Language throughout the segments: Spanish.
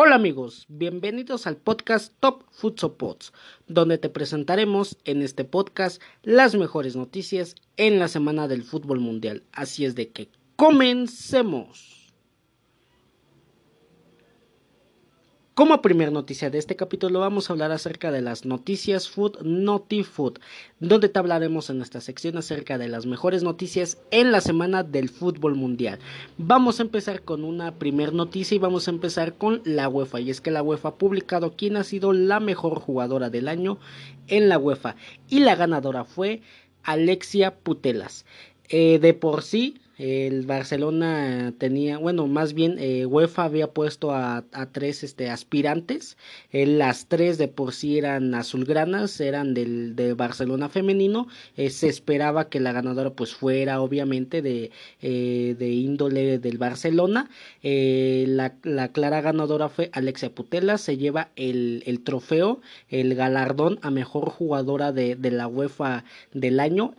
Hola amigos, bienvenidos al podcast Top Futsal Pods, donde te presentaremos en este podcast las mejores noticias en la semana del fútbol mundial. Así es de que comencemos. Como primera noticia de este capítulo vamos a hablar acerca de las noticias Food Noti Food, donde te hablaremos en esta sección acerca de las mejores noticias en la semana del fútbol mundial. Vamos a empezar con una primera noticia y vamos a empezar con la UEFA, y es que la UEFA ha publicado quién ha sido la mejor jugadora del año en la UEFA, y la ganadora fue Alexia Putelas. Eh, de por sí, el Barcelona tenía, bueno, más bien eh, UEFA había puesto a, tres este, aspirantes, eh, las tres de por sí eran azulgranas, eran del de Barcelona femenino, eh, se esperaba que la ganadora pues fuera obviamente de, de índole del Barcelona, la, la, clara ganadora fue Alexia Putela, se lleva el, el trofeo, el galardón a mejor jugadora de, de la UEFA del año,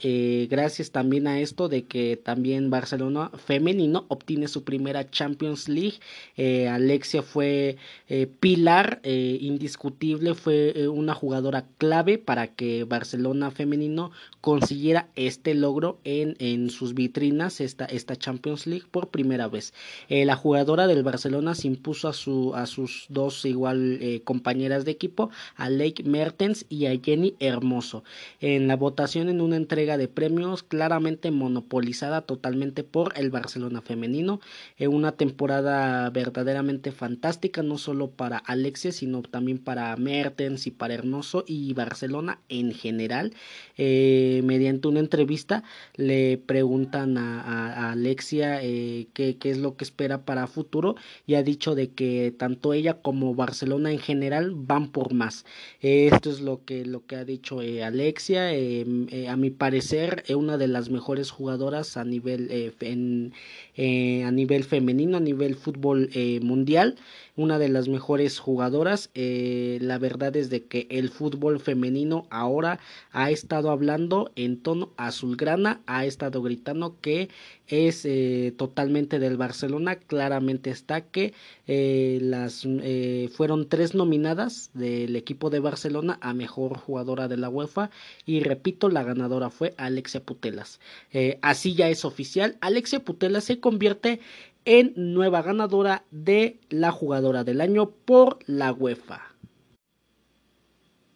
gracias también a esto de que también Barcelona Barcelona femenino obtiene su primera Champions League. Eh, Alexia fue eh, pilar eh, indiscutible, fue una jugadora clave para que Barcelona femenino consiguiera este logro en, en sus vitrinas, esta, esta Champions League por primera vez. la jugadora del Barcelona se impuso a, su, a sus dos igual compañeras de equipo, a Lake Mertens y a Jenny Hermoso. En la votación en una entrega de premios claramente monopolizada totalmente por el Barcelona femenino en una temporada verdaderamente fantástica no solo para Alexia sino también para Mertens y para Hermoso y Barcelona en general. Eh, mediante una entrevista le preguntan a, Alexia eh, qué, qué, es lo que espera para futuro y ha dicho de que tanto ella como Barcelona en general van por más. Esto es lo que lo que ha dicho eh, Alexia. A mi parecer es una de las mejores jugadoras a nivel en, eh, a nivel femenino, a nivel fútbol eh, mundial, una de las mejores jugadoras. Eh, la verdad es de que el fútbol femenino ahora ha estado hablando en tono azulgrana, ha estado gritando que es totalmente del Barcelona. Claramente está que las fueron tres nominadas del equipo de Barcelona a mejor jugadora de la UEFA y repito la ganadora fue Alexia Putelas. así ya es oficial. Alexia Putela se convierte en nueva ganadora de la jugadora del año por la UEFA.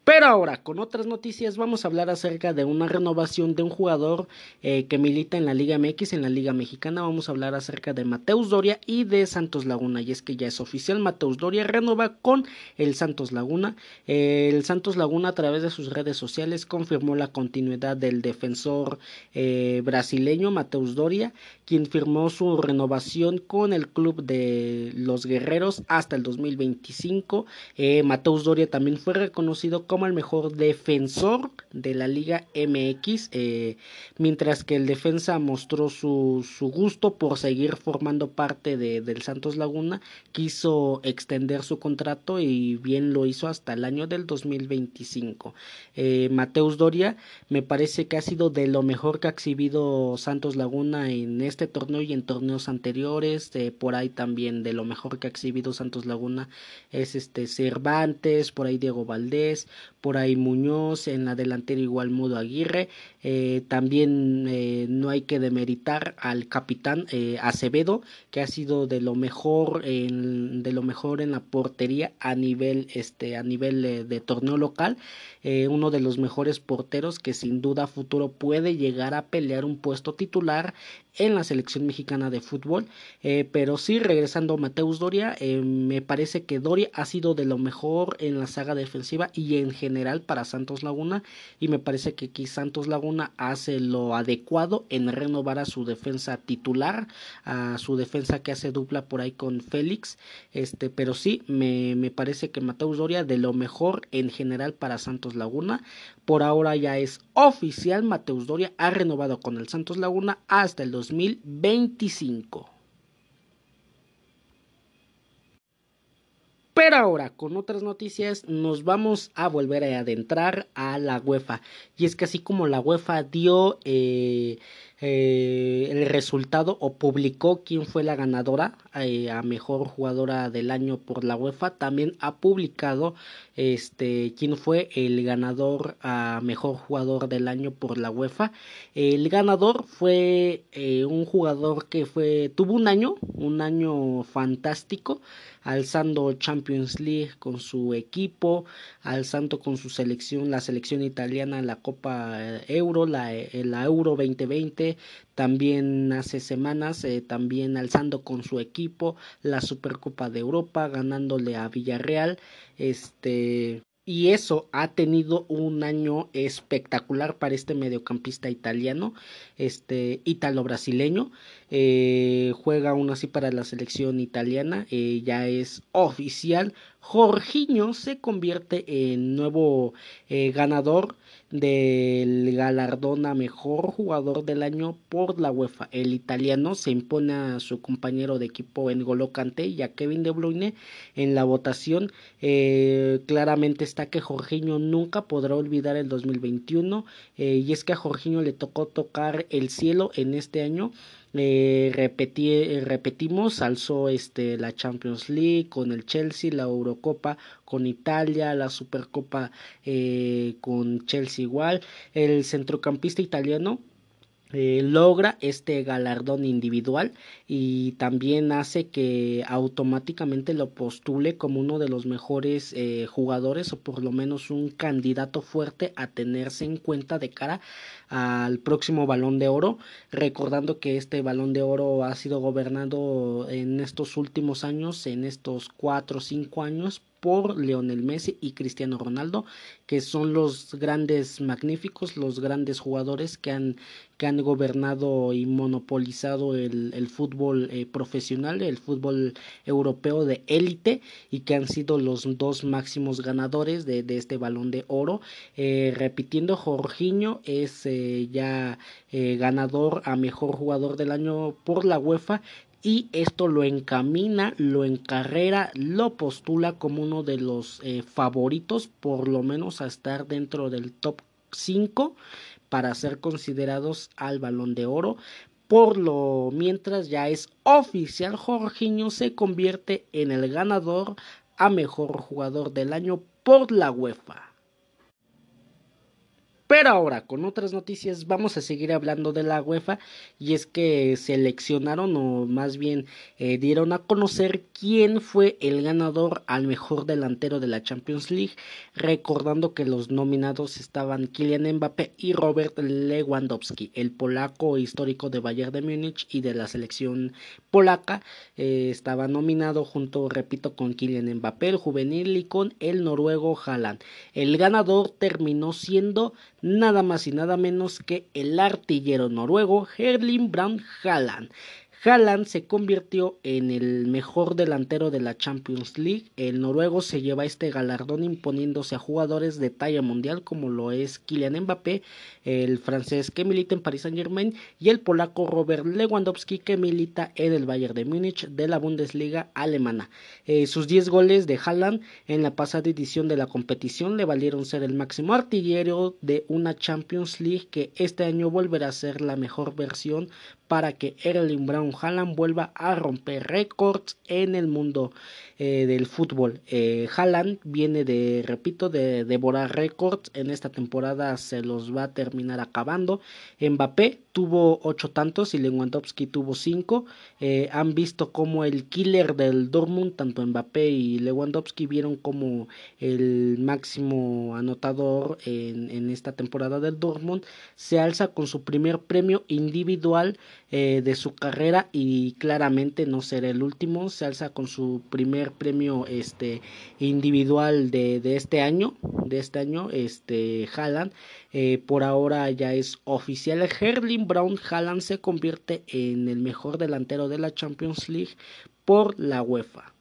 Pero ahora, con otras noticias, vamos a hablar acerca de una renovación de un jugador eh, que milita en la Liga MX, en la Liga Mexicana. Vamos a hablar acerca de Mateus Doria y de Santos Laguna. Y es que ya es oficial, Mateus Doria renueva con el Santos Laguna. el Santos Laguna, a través de sus redes sociales, confirmó la continuidad del defensor eh, brasileño Mateus Doria, quien firmó su renovación con el club de los Guerreros hasta el 2025. Eh, Mateus Doria también fue reconocido como el mejor defensor de la Liga MX, eh, mientras que el defensa mostró su, su, gusto por seguir formando parte de, del Santos Laguna, quiso extender su contrato y bien lo hizo hasta el año del 2025. Eh, Mateus Doria me parece que ha sido de lo mejor que ha exhibido Santos Laguna en este torneo y en torneos anteriores, eh, por ahí también de lo mejor que ha exhibido Santos Laguna es este Cervantes, por ahí Diego Valdés, por ahí Muñoz, en la delantera igual Mudo Aguirre, eh, también eh, no hay que demeritar al capitán eh, Acevedo, que ha sido de lo mejor en, de lo mejor en la portería a nivel, este, a nivel de torneo local, uno de los mejores porteros que sin duda futuro puede llegar a pelear un puesto titular en la selección mexicana de fútbol. pero sí, regresando a Mateus Doria, me parece que Doria ha sido de lo mejor en la saga defensiva y en general para Santos Laguna. Y me parece que aquí Santos Laguna hace lo adecuado en renovar a su defensa titular, a su defensa que hace dupla por ahí con Félix, este, pero sí, me, me parece que Mateus Doria de lo mejor en general para Santos Laguna, por ahora ya es oficial, Mateus Doria ha renovado con el Santos Laguna hasta el 2025. Pero ahora, con otras noticias, nos vamos a volver a adentrar a la UEFA. Y es que así como la UEFA dio eh, eh, el resultado o publicó quién fue la ganadora eh, a mejor jugadora del año por la UEFA, también ha publicado este quién fue el ganador a mejor jugador del año por la UEFA. El ganador fue eh, un jugador que fue tuvo un año, un año fantástico, alzando Champions League con su equipo, alzando con su selección, la selección italiana, la Copa Euro, la, la Euro 2020 también hace semanas, eh, también alzando con su equipo la Supercopa de Europa, ganándole a Villarreal, este y eso ha tenido un año espectacular para este mediocampista italiano, este ítalo-brasileño. Eh, juega aún así para la selección italiana, eh, ya es oficial. Jorginho se convierte en nuevo ganador del galardón a mejor jugador del año por la UEFA. El italiano se impone a su compañero de equipo en Golocante y a Kevin De Bruyne en la votación. Eh, claramente está que Jorginho nunca podrá olvidar el 2021 eh, y es que a Jorginho le tocó tocar el cielo en este año repetí, eh, repetimos, alzó este, la Champions League con el Chelsea, la Eurocopa con Italia, la Supercopa eh, con Chelsea igual. El centrocampista italiano eh, logra este galardón individual y también hace que automáticamente lo postule como uno de los mejores eh, jugadores o por lo menos un candidato fuerte a tenerse en cuenta de cara al próximo balón de oro recordando que este balón de oro ha sido gobernado en estos últimos años en estos cuatro o cinco años por Leonel Messi y Cristiano Ronaldo, que son los grandes magníficos, los grandes jugadores que han, que han gobernado y monopolizado el, el fútbol eh, profesional, el fútbol europeo de élite y que han sido los dos máximos ganadores de, de este balón de oro. Eh, repitiendo, Jorginho es eh, ya ganador a mejor jugador del año por la UEFA y esto lo encamina, lo encarrera, lo postula como uno de los eh, favoritos, por lo menos a estar dentro del top 5 para ser considerados al balón de oro. Por lo mientras ya es oficial, Jorginho se convierte en el ganador a mejor jugador del año por la UEFA. Pero ahora, con otras noticias, vamos a seguir hablando de la UEFA y es que seleccionaron o más bien eh, dieron a conocer quién fue el ganador al mejor delantero de la Champions League, recordando que los nominados estaban Kylian Mbappé y Robert Lewandowski, el polaco histórico de Bayern de Múnich y de la selección polaca, eh, estaba nominado junto, repito, con Kylian Mbappé, el juvenil y con el noruego Haaland. El ganador terminó siendo nada más y nada menos que el artillero noruego Herling Braun Haaland. Haaland se convirtió en el mejor delantero de la Champions League. El noruego se lleva este galardón imponiéndose a jugadores de talla mundial como lo es Kylian Mbappé, el francés que milita en Paris Saint-Germain y el polaco Robert Lewandowski que milita en el Bayern de Múnich de la Bundesliga alemana. Eh, sus 10 goles de Haaland en la pasada edición de la competición le valieron ser el máximo artillero de una Champions League que este año volverá a ser la mejor versión para que Erling Brown Haaland vuelva a romper récords en el mundo eh, del fútbol. Eh, Haaland viene de, repito, de devorar récords. En esta temporada se los va a terminar acabando. Mbappé tuvo ocho tantos y Lewandowski tuvo cinco. Eh, han visto como el killer del Dortmund, tanto Mbappé y Lewandowski vieron como el máximo anotador en, en esta temporada del Dortmund se alza con su primer premio individual eh, de su carrera y claramente no será el último. Se alza con su primer premio este individual de, de este año, de este año, este Haaland. Eh, por ahora ya es oficial. Brown Haaland se convierte en el mejor delantero de la Champions League por la UEFA.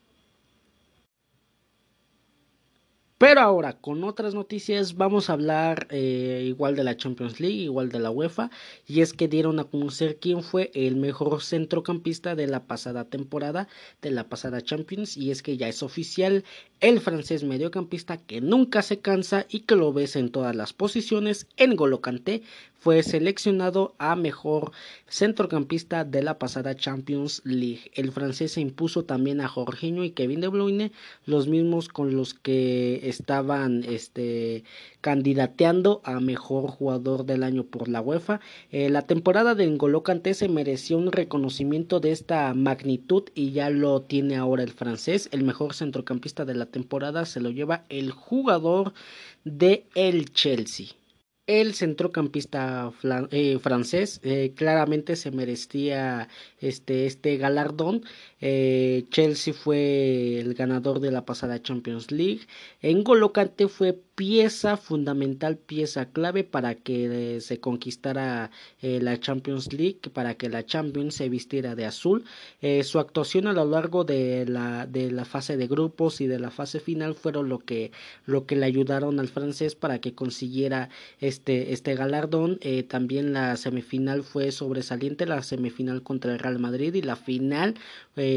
Pero ahora, con otras noticias, vamos a hablar eh, igual de la Champions League, igual de la UEFA, y es que dieron a conocer quién fue el mejor centrocampista de la pasada temporada, de la pasada Champions, y es que ya es oficial el francés mediocampista que nunca se cansa y que lo ves en todas las posiciones, en Golocante, fue seleccionado a mejor centrocampista de la pasada Champions League. El francés se impuso también a Jorginho y Kevin De Bruyne, los mismos con los que estaban este, candidateando a mejor jugador del año por la UEFA. Eh, la temporada de N'Golo se mereció un reconocimiento de esta magnitud y ya lo tiene ahora el francés. El mejor centrocampista de la temporada se lo lleva el jugador de el Chelsea el centrocampista eh, francés eh, claramente se merecía este, este galardón. Eh, Chelsea fue el ganador de la pasada Champions League. En Golocante fue pieza fundamental, pieza clave para que se conquistara la Champions League, para que la Champions se vistiera de azul. su actuación a lo largo de la, de la fase de grupos y de la fase final fueron lo que, lo que le ayudaron al francés para que consiguiera este, este galardón. Eh, también la semifinal fue sobresaliente, la semifinal contra el Real Madrid y la final eh,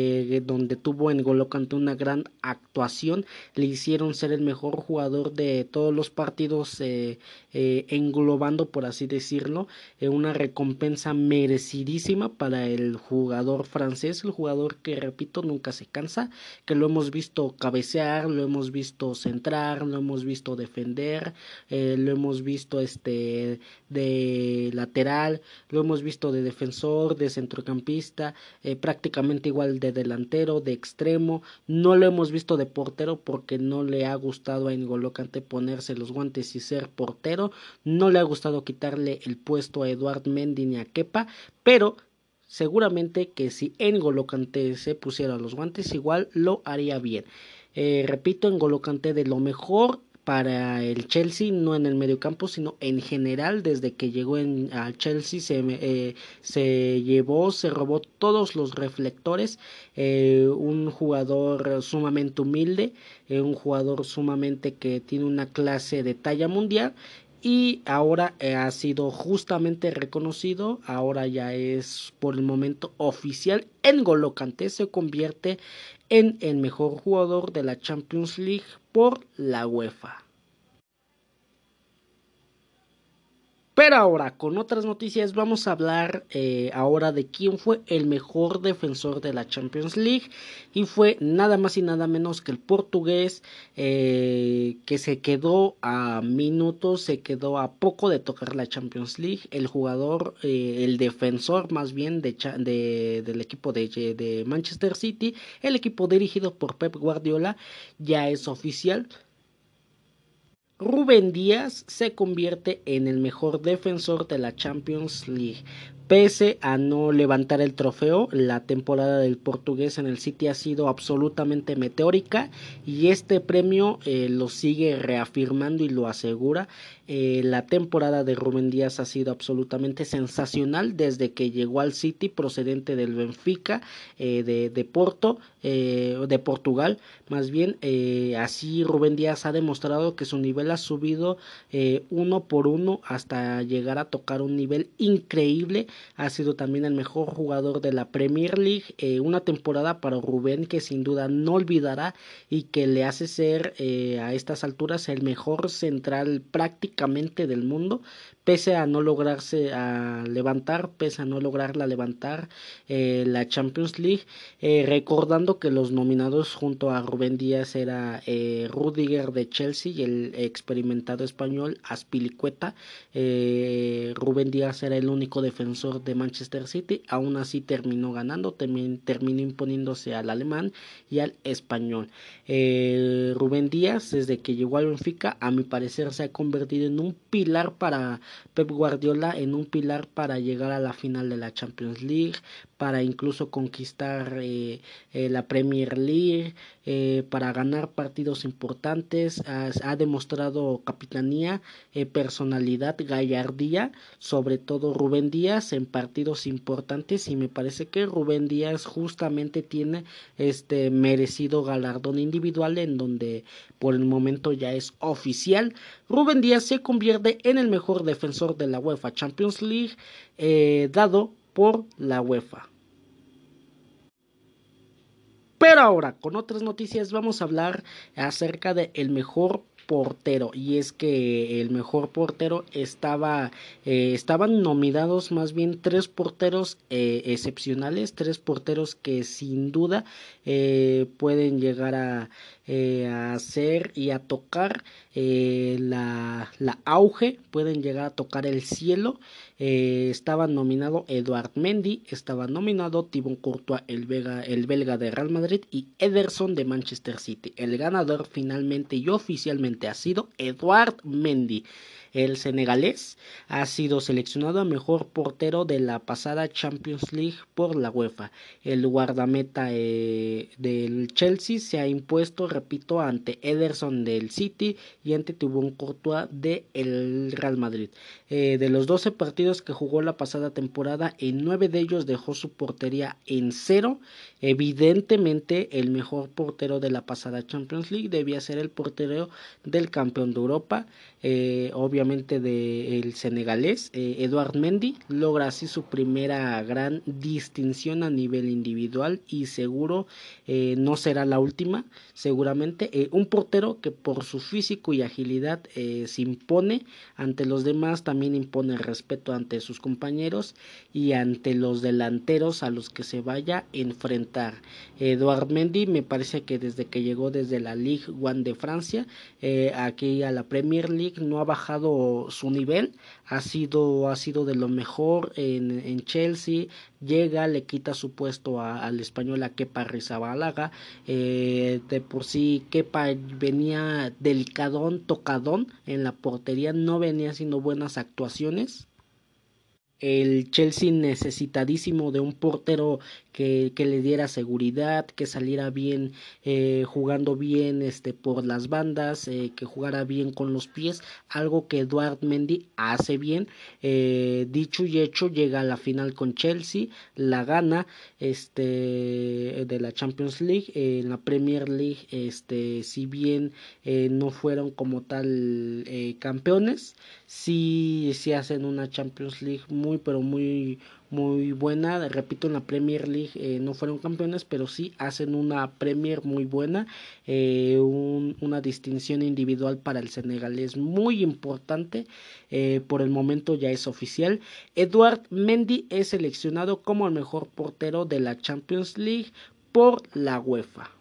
donde tuvo en Golocante una gran actuación, le hicieron ser el mejor jugador de todos los partidos eh, englobando por así decirlo una recompensa merecidísima para el jugador francés, el jugador que repito nunca se cansa, que lo hemos visto cabecear, lo hemos visto centrar, lo hemos visto defender, lo hemos visto este de lateral, lo hemos visto de defensor, de centrocampista, eh, prácticamente igual de delantero, de extremo, no lo hemos visto de portero porque no le ha gustado a N'Golo ponerse los guantes y ser portero, no le ha gustado quitarle el puesto a Eduard Mendy ni a Kepa, pero seguramente que si N'Golo se pusiera los guantes igual lo haría bien. Eh, repito, N'Golo de lo mejor para el Chelsea, no en el mediocampo, sino en general, desde que llegó en, al Chelsea se, eh, se llevó, se robó todos los reflectores, eh, un jugador sumamente humilde, eh, un jugador sumamente que tiene una clase de talla mundial y ahora ha sido justamente reconocido, ahora ya es por el momento oficial, en Golo se convierte en el mejor jugador de la Champions League por la UEFA. Pero ahora, con otras noticias, vamos a hablar eh, ahora de quién fue el mejor defensor de la Champions League. Y fue nada más y nada menos que el portugués eh, que se quedó a minutos, se quedó a poco de tocar la Champions League. El jugador, eh, el defensor más bien de, de, del equipo de Manchester City, el equipo dirigido por Pep Guardiola, ya es oficial Rubén Díaz se convierte en el mejor defensor de la Champions League. Pese a no levantar el trofeo, la temporada del portugués en el City ha sido absolutamente meteórica y este premio eh, lo sigue reafirmando y lo asegura. Eh, la temporada de Rubén Díaz ha sido absolutamente sensacional desde que llegó al City procedente del Benfica eh, de, de, Porto, de Portugal. Más bien, así Rubén Díaz ha demostrado que su nivel ha subido uno por uno hasta llegar a tocar un nivel increíble ha sido también el mejor jugador de la Premier League. Eh, una temporada para Rubén que sin duda no olvidará y que le hace ser eh, a estas alturas el mejor central prácticamente del mundo pese a no lograrse a levantar, pese a no lograrla levantar eh, la Champions League, eh, recordando que los nominados junto a Rubén Díaz era eh, Rudiger de Chelsea y el experimentado español Aspilicueta. Rubén Díaz era el único defensor de Manchester City, aún así terminó ganando, terminó imponiéndose al alemán y al español. Rubén Díaz, desde que llegó al Benfica, a mi parecer se ha convertido en un pilar para Pep Guardiola en un pilar para llegar a la final de la Champions League, para incluso conquistar eh, eh, la Premier League, eh, para ganar partidos importantes, ha, demostrado capitanía, personalidad, gallardía, sobre todo Rubén Díaz en partidos importantes y me parece que Rubén Díaz justamente tiene este merecido galardón individual en donde por el momento ya es oficial. Rubén Díaz se convierte en el mejor defensor de la UEFA Champions League dado por la UEFA. Pero ahora, con otras noticias, vamos a hablar acerca de el mejor portero y es que el mejor portero estaba eh, estaban nominados más bien tres porteros eh, excepcionales tres porteros que sin duda eh, pueden llegar a, a hacer y a tocar la, la auge pueden llegar a tocar el cielo eh, estaba nominado Eduard Mendy, estaba nominado Thibaut Courtois, el, el belga de Real Madrid, y Ederson de Manchester City. El ganador finalmente y oficialmente ha sido Eduard Mendy. El senegalés ha sido seleccionado a mejor portero de la pasada Champions League por la UEFA. El guardameta eh, del Chelsea se ha impuesto, repito, ante Ederson del City y ante Thibaut Courtois del Real Madrid. Eh, de los 12 partidos que jugó la pasada temporada, en 9 de ellos dejó su portería en cero. Evidentemente, el mejor portero de la pasada Champions League debía ser el portero del campeón de Europa. Eh, obviamente del senegalés eh, Eduard Mendy logra así su primera gran distinción a nivel individual y seguro eh, no será la última seguramente un portero que por su físico y agilidad se impone ante los demás también impone respeto ante sus compañeros y ante los delanteros a los que se vaya a enfrentar. Eduard Mendy me parece que desde que llegó desde la Ligue 1 de Francia aquí a la Premier League no ha bajado su nivel, ha sido, ha sido de lo mejor en, en Chelsea, llega, le quita su puesto al español a Kepa Rizabalaga, eh, de por sí Kepa venía delicadón, tocadón en la portería, no venía haciendo buenas actuaciones el Chelsea necesitadísimo de un portero que, que le diera seguridad, que saliera bien eh, jugando bien este, por las bandas, eh, que jugara bien con los pies, algo que Eduard Mendy hace bien. Eh, dicho y hecho, llega a la final con Chelsea, la gana este, de la Champions League, en la Premier League, este, si bien no fueron como tal campeones, sí, sí hacen una Champions League muy pero muy muy buena. Repito en la Premier League eh, no fueron campeones pero sí hacen una Premier muy buena eh, una distinción individual para el senegalés muy importante eh, por el momento ya es oficial. Eduard Mendy es seleccionado como el mejor portero de la Champions League por la UEFA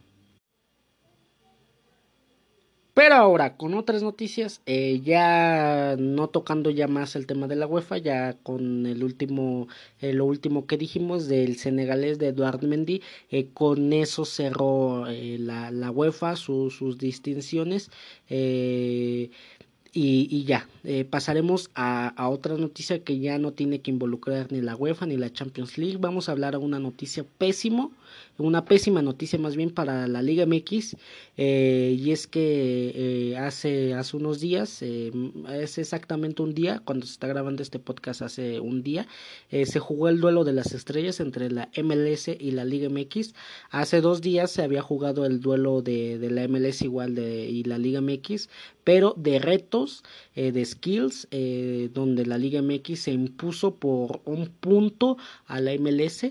pero ahora, con otras noticias, eh, ya no tocando ya más el tema de la UEFA, ya con el último, eh, lo último que dijimos del senegalés de Eduard Mendy, eh, con eso cerró la, la, UEFA sus distinciones. Y, y, ya, pasaremos a, a, otra noticia que ya no tiene que involucrar ni la UEFA ni la Champions League. Vamos a hablar a una noticia pésimo una pésima noticia más bien para la Liga MX eh, y es que eh, hace, hace unos días, eh, es exactamente un día, cuando se está grabando este podcast hace un día, se jugó el duelo de las estrellas entre la MLS y la Liga MX. Hace dos días se había jugado el duelo de, de la MLS igual de, y la Liga MX, pero de retos, de skills, donde la Liga MX se impuso por un punto a la MLS.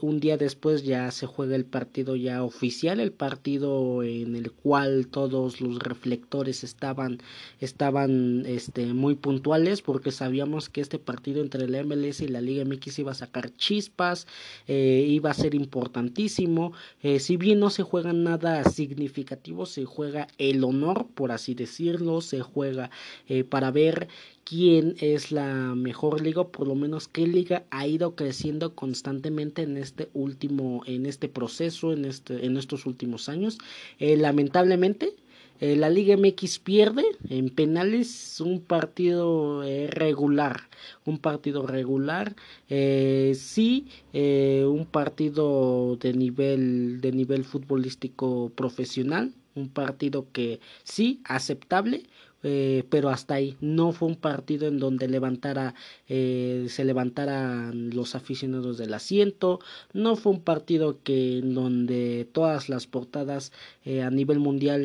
un día después ya se juega el partido ya oficial, el partido en el cual todos los reflectores estaban, estaban este, muy puntuales porque sabíamos que este partido entre la MLS y la Liga MX iba a sacar chispas, eh, iba a ser importantísimo, eh, si bien no se juega nada significativo, se juega el honor, por así decirlo, se juega eh, para ver quién es la mejor liga, por lo menos qué liga ha ido creciendo constantemente en este último, en este proceso, en este, en estos últimos años. Eh, lamentablemente, Eh, la Liga MX pierde en penales un partido regular, un partido regular, sí, un partido de nivel de nivel futbolístico profesional, un partido que sí aceptable, eh, pero hasta ahí. No fue un partido en donde levantara eh, se levantaran los aficionados del asiento. No fue un partido que en donde todas las portadas eh, a nivel mundial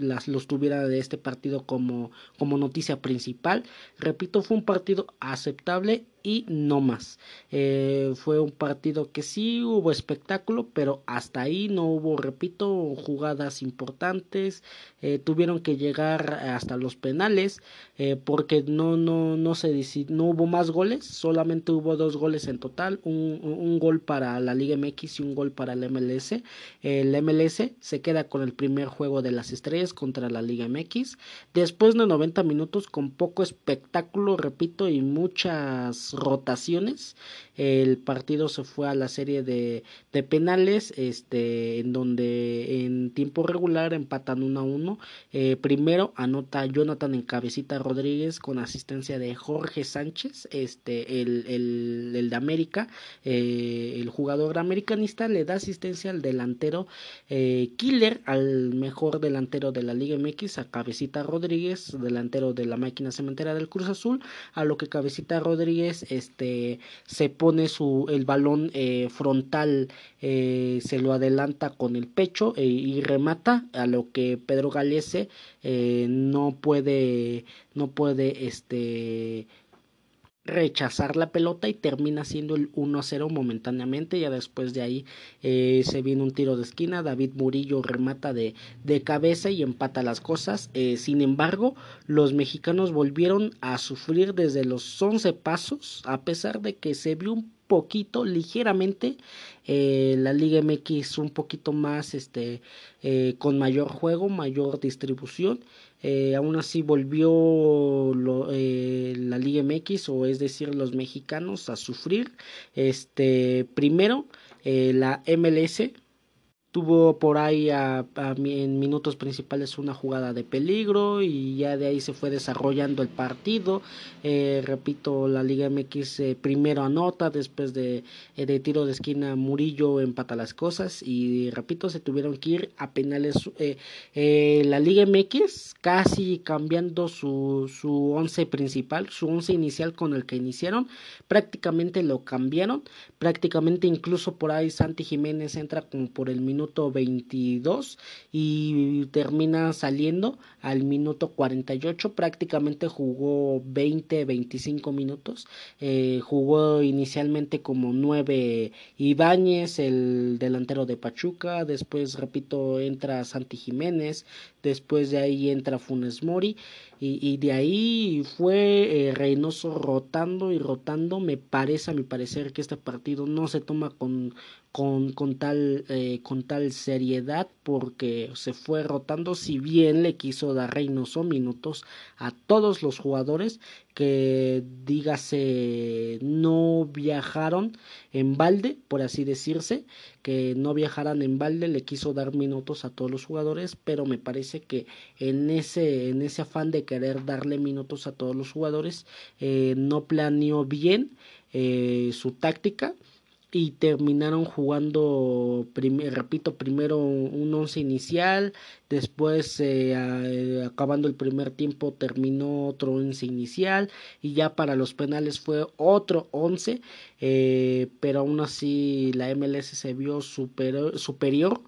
las los tuviera de este partido como como noticia principal. Repito fue un partido aceptable y no más. Eh, fue un partido que sí hubo espectáculo, pero hasta ahí no hubo, repito, jugadas importantes. Eh, tuvieron que llegar hasta los penales eh, porque no, no, no, se, no hubo más goles, solamente hubo dos goles en total, un, un gol para la Liga MX y un gol para el MLS. El MLS se queda con el primer juego de las estrellas contra la Liga MX. Después de 90 minutos con poco espectáculo, repito, y muchas rotaciones. El partido se fue a la serie de, de penales, este, en donde en tiempo regular empatan 1 a 1. Eh, primero anota Jonathan en cabecita Rodríguez con asistencia de Jorge Sánchez, este, el, el, de América, eh, el jugador americanista le da asistencia al delantero eh, Killer, al mejor delantero de la Liga MX, a Cabecita Rodríguez, delantero de la máquina cementera del Cruz Azul, a lo que Cabecita Rodríguez este se pone su el balón eh, frontal eh, se lo adelanta con el pecho eh, y remata a lo que Pedro Galese no puede no puede este rechazar la pelota y termina siendo el 1-0 momentáneamente. Ya después de ahí eh, se viene un tiro de esquina. David Murillo remata de, de cabeza y empata las cosas. Eh, sin embargo, los mexicanos volvieron a sufrir desde los 11 pasos, a pesar de que se vio un poquito, ligeramente, eh, la Liga MX un poquito más, este, eh, con mayor juego, mayor distribución. Eh, aún así volvió la Liga MX, o es decir, los mexicanos a sufrir. Este, primero, la MLS tuvo por ahí a, en minutos principales una jugada de peligro y ya de ahí se fue desarrollando el partido. Eh, repito la Liga MX eh, primero anota después de, eh, de, tiro de esquina Murillo empata las cosas y repito se tuvieron que ir a penales la Liga MX casi cambiando su, su once principal su once inicial con el que iniciaron. Prácticamente lo cambiaron. Prácticamente incluso por ahí Santi Jiménez entra como por el minuto minuto 22 y termina saliendo al minuto 48 prácticamente jugó 20 25 minutos. Eh, jugó inicialmente como 9 Ibáñez el delantero de Pachuca después repito entra Santi Jiménez después de ahí entra Funes Mori y, de ahí fue eh, Reynoso rotando y rotando. Me parece a mi parecer que este partido no se toma con con, con, tal, eh, con tal seriedad porque se fue rotando. Si bien le quiso dar Reynoso minutos a todos los jugadores que dígase no viajaron en balde por así decirse que no viajaran en balde le quiso dar minutos a todos los jugadores pero me parece que en ese en ese afán de querer darle minutos a todos los jugadores eh, no planeó bien eh, su táctica y terminaron jugando, repito, primero un once inicial, después eh, eh, acabando el primer tiempo terminó otro once inicial y ya para los penales fue otro once, eh, pero aún así la MLS se vio superior. superior.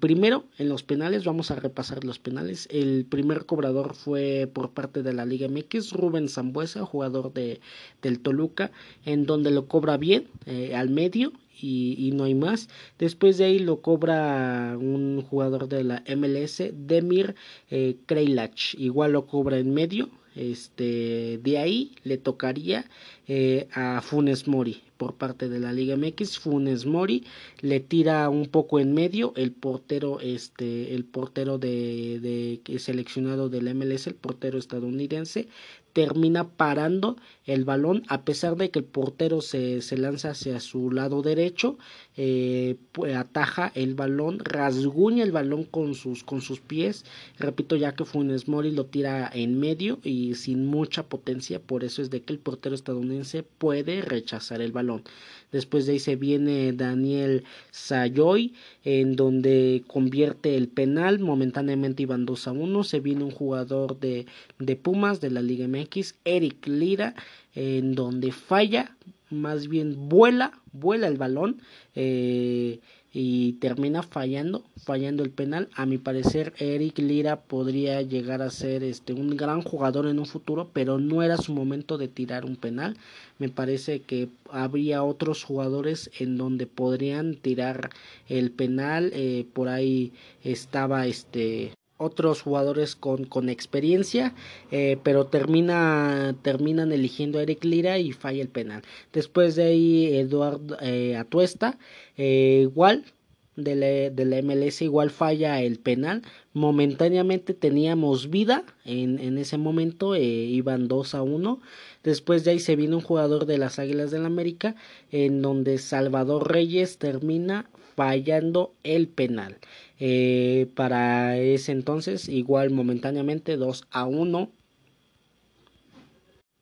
primero en los penales, vamos a repasar los penales, el primer cobrador fue por parte de la Liga MX, Rubén Zambuesa, jugador de, del Toluca, en donde lo cobra bien, al medio y, no hay más. Después de ahí lo cobra un jugador de la MLS, Demir eh, Kreilach, igual lo cobra en medio. Este, de ahí le tocaría eh, a Funes Mori. por parte de la Liga MX. Funes Mori le tira un poco en medio. El portero, este, el portero de, de seleccionado del MLS, el portero estadounidense, termina parando el balón a pesar de que el portero se, se lanza hacia su lado derecho eh, ataja el balón rasguña el balón con sus con sus pies repito ya que Funes Mori lo tira en medio y sin mucha potencia por eso es de que el portero estadounidense puede rechazar el balón Después de ahí se viene Daniel Sayoy, en donde convierte el penal. Momentáneamente iban 2 a 1. Se viene un jugador de, de Pumas de la Liga MX, Eric Lira, en donde falla, más bien vuela, vuela el balón. Eh, y termina fallando, fallando el penal. A mi parecer, Eric Lira podría llegar a ser este un gran jugador en un futuro, pero no era su momento de tirar un penal. Me parece que habría otros jugadores en donde podrían tirar el penal. Eh, por ahí estaba este otros jugadores con, con experiencia, eh, pero termina, terminan eligiendo a Eric Lira y falla el penal. Después de ahí, Eduardo eh, Atuesta, eh, igual de la, MLS, igual falla el penal. Momentáneamente teníamos vida en, en ese momento, iban 2 a 1. Después de ahí se vino un jugador de las Águilas del la América, en donde Salvador Reyes termina fallando el penal. Eh, para ese entonces, igual momentáneamente 2 a 1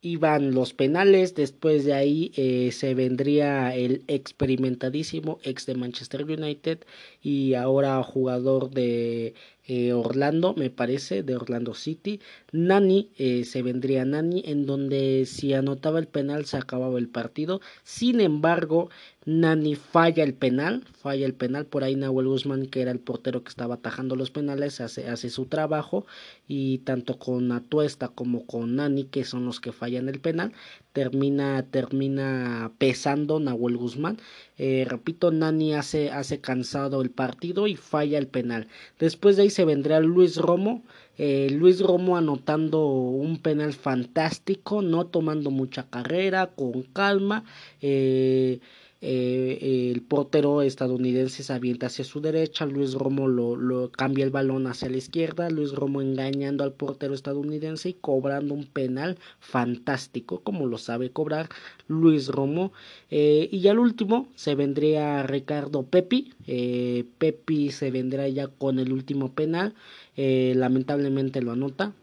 iban los penales, después de ahí eh, se vendría el experimentadísimo ex de Manchester United y ahora jugador de eh, Orlando, me parece, de Orlando City. Nani, eh, se vendría Nani, en donde si anotaba el penal se acababa el partido. Sin embargo, Nani falla el penal, falla el penal. Por ahí Nahuel Guzmán, que era el portero que estaba atajando los penales, hace, hace su trabajo. Y tanto con Atuesta como con Nani, que son los que fallan el penal, termina, termina pesando Nahuel Guzmán. Eh, repito, Nani hace, hace cansado el partido y falla el penal. Después de ahí se vendrá Luis Romo. Eh, Luis Romo anotando un penal fantástico, no tomando mucha carrera, con calma. Eh, eh, el portero estadounidense se avienta hacia su derecha, Luis Romo lo, lo, cambia el balón hacia la izquierda, Luis Romo engañando al portero estadounidense y cobrando un penal fantástico, como lo sabe cobrar Luis Romo. Eh, y al último se vendría Ricardo Pepi, eh, Pepi se vendrá ya con el último penal, lamentablemente lo anota,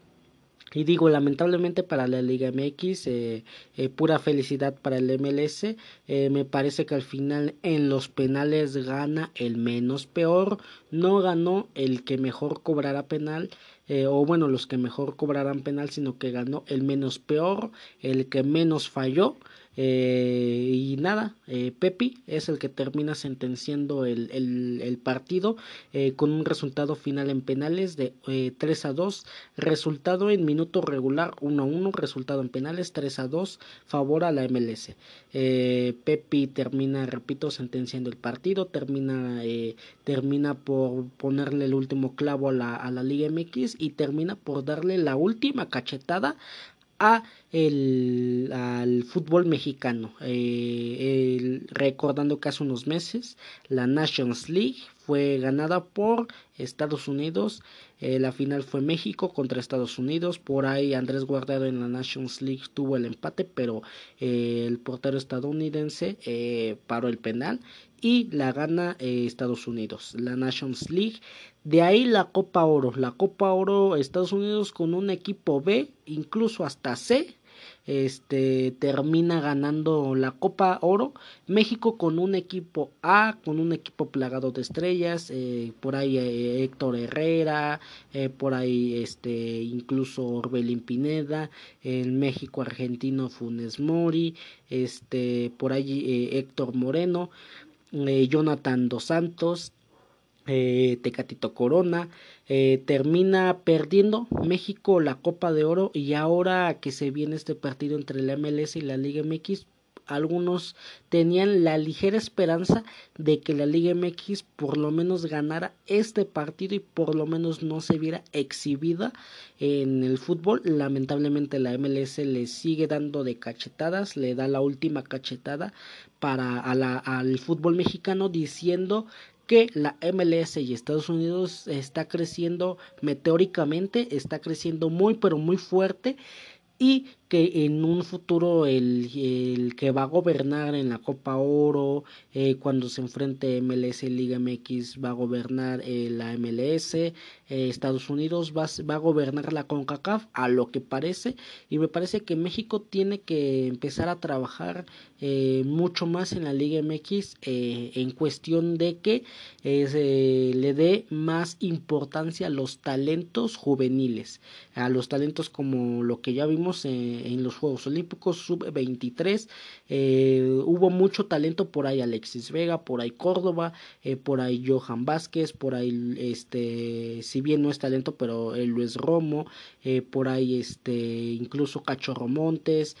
y digo, lamentablemente para la Liga MX, eh, eh, pura felicidad para el MLS. Eh, me parece que al final en los penales gana el menos peor. No ganó el que mejor cobrara penal. o bueno, los que mejor cobrarán penal, sino que ganó el menos peor, el que menos falló. Eh, y nada, eh, Pepi es el que termina sentenciando el, el, partido eh, con un resultado final en penales de 3 a 2, resultado en minuto regular 1 a 1, resultado en penales 3 a 2, favor a la MLS. Pepi termina, repito, sentenciando el partido, termina, termina por ponerle el último clavo a la, a la Liga MX y termina por darle la última cachetada a el, al fútbol mexicano. Eh, recordando que hace unos meses la Nations League fue ganada por Estados Unidos. Eh, la final fue México contra Estados Unidos. Por ahí Andrés Guardado en la Nations League tuvo el empate, pero eh, el portero estadounidense paró el penal y la gana Estados Unidos. La Nations League de ahí la Copa Oro. La Copa Oro Estados Unidos con un equipo B, incluso hasta C, este termina ganando la Copa Oro. México con un equipo A, con un equipo plagado de estrellas, eh, por ahí eh, Héctor Herrera, eh, por ahí este incluso Orbelín Pineda, el México argentino Funes Mori, este por ahí Héctor Moreno, Jonathan dos Santos, eh, Tecatito Corona, eh, termina perdiendo México la Copa de Oro y ahora que se viene este partido entre la MLS y la Liga MX, algunos tenían la ligera esperanza de que la Liga MX por lo menos ganara este partido y por lo menos no se viera exhibida en el fútbol. Lamentablemente la MLS le sigue dando de cachetadas, le da la última cachetada para al fútbol mexicano diciendo que la MLS y Estados Unidos está creciendo meteóricamente, está creciendo muy pero muy fuerte y que en un futuro el, el, que va a gobernar en la Copa Oro, eh, cuando se enfrente MLS Liga MX, va a gobernar eh, la MLS, eh, Estados Unidos va, va, a gobernar la CONCACAF, a lo que parece, y me parece que México tiene que empezar a trabajar mucho más en la Liga MX en cuestión de que le dé más importancia a los talentos juveniles, a los talentos como lo que ya vimos en en los Juegos Olímpicos sub-23. Eh, hubo mucho talento por ahí Alexis Vega, por ahí Córdoba, eh, por ahí Johan Vázquez, por ahí este, si bien no es talento, pero el Luis Romo, eh, por ahí este, incluso Cachorro Montes,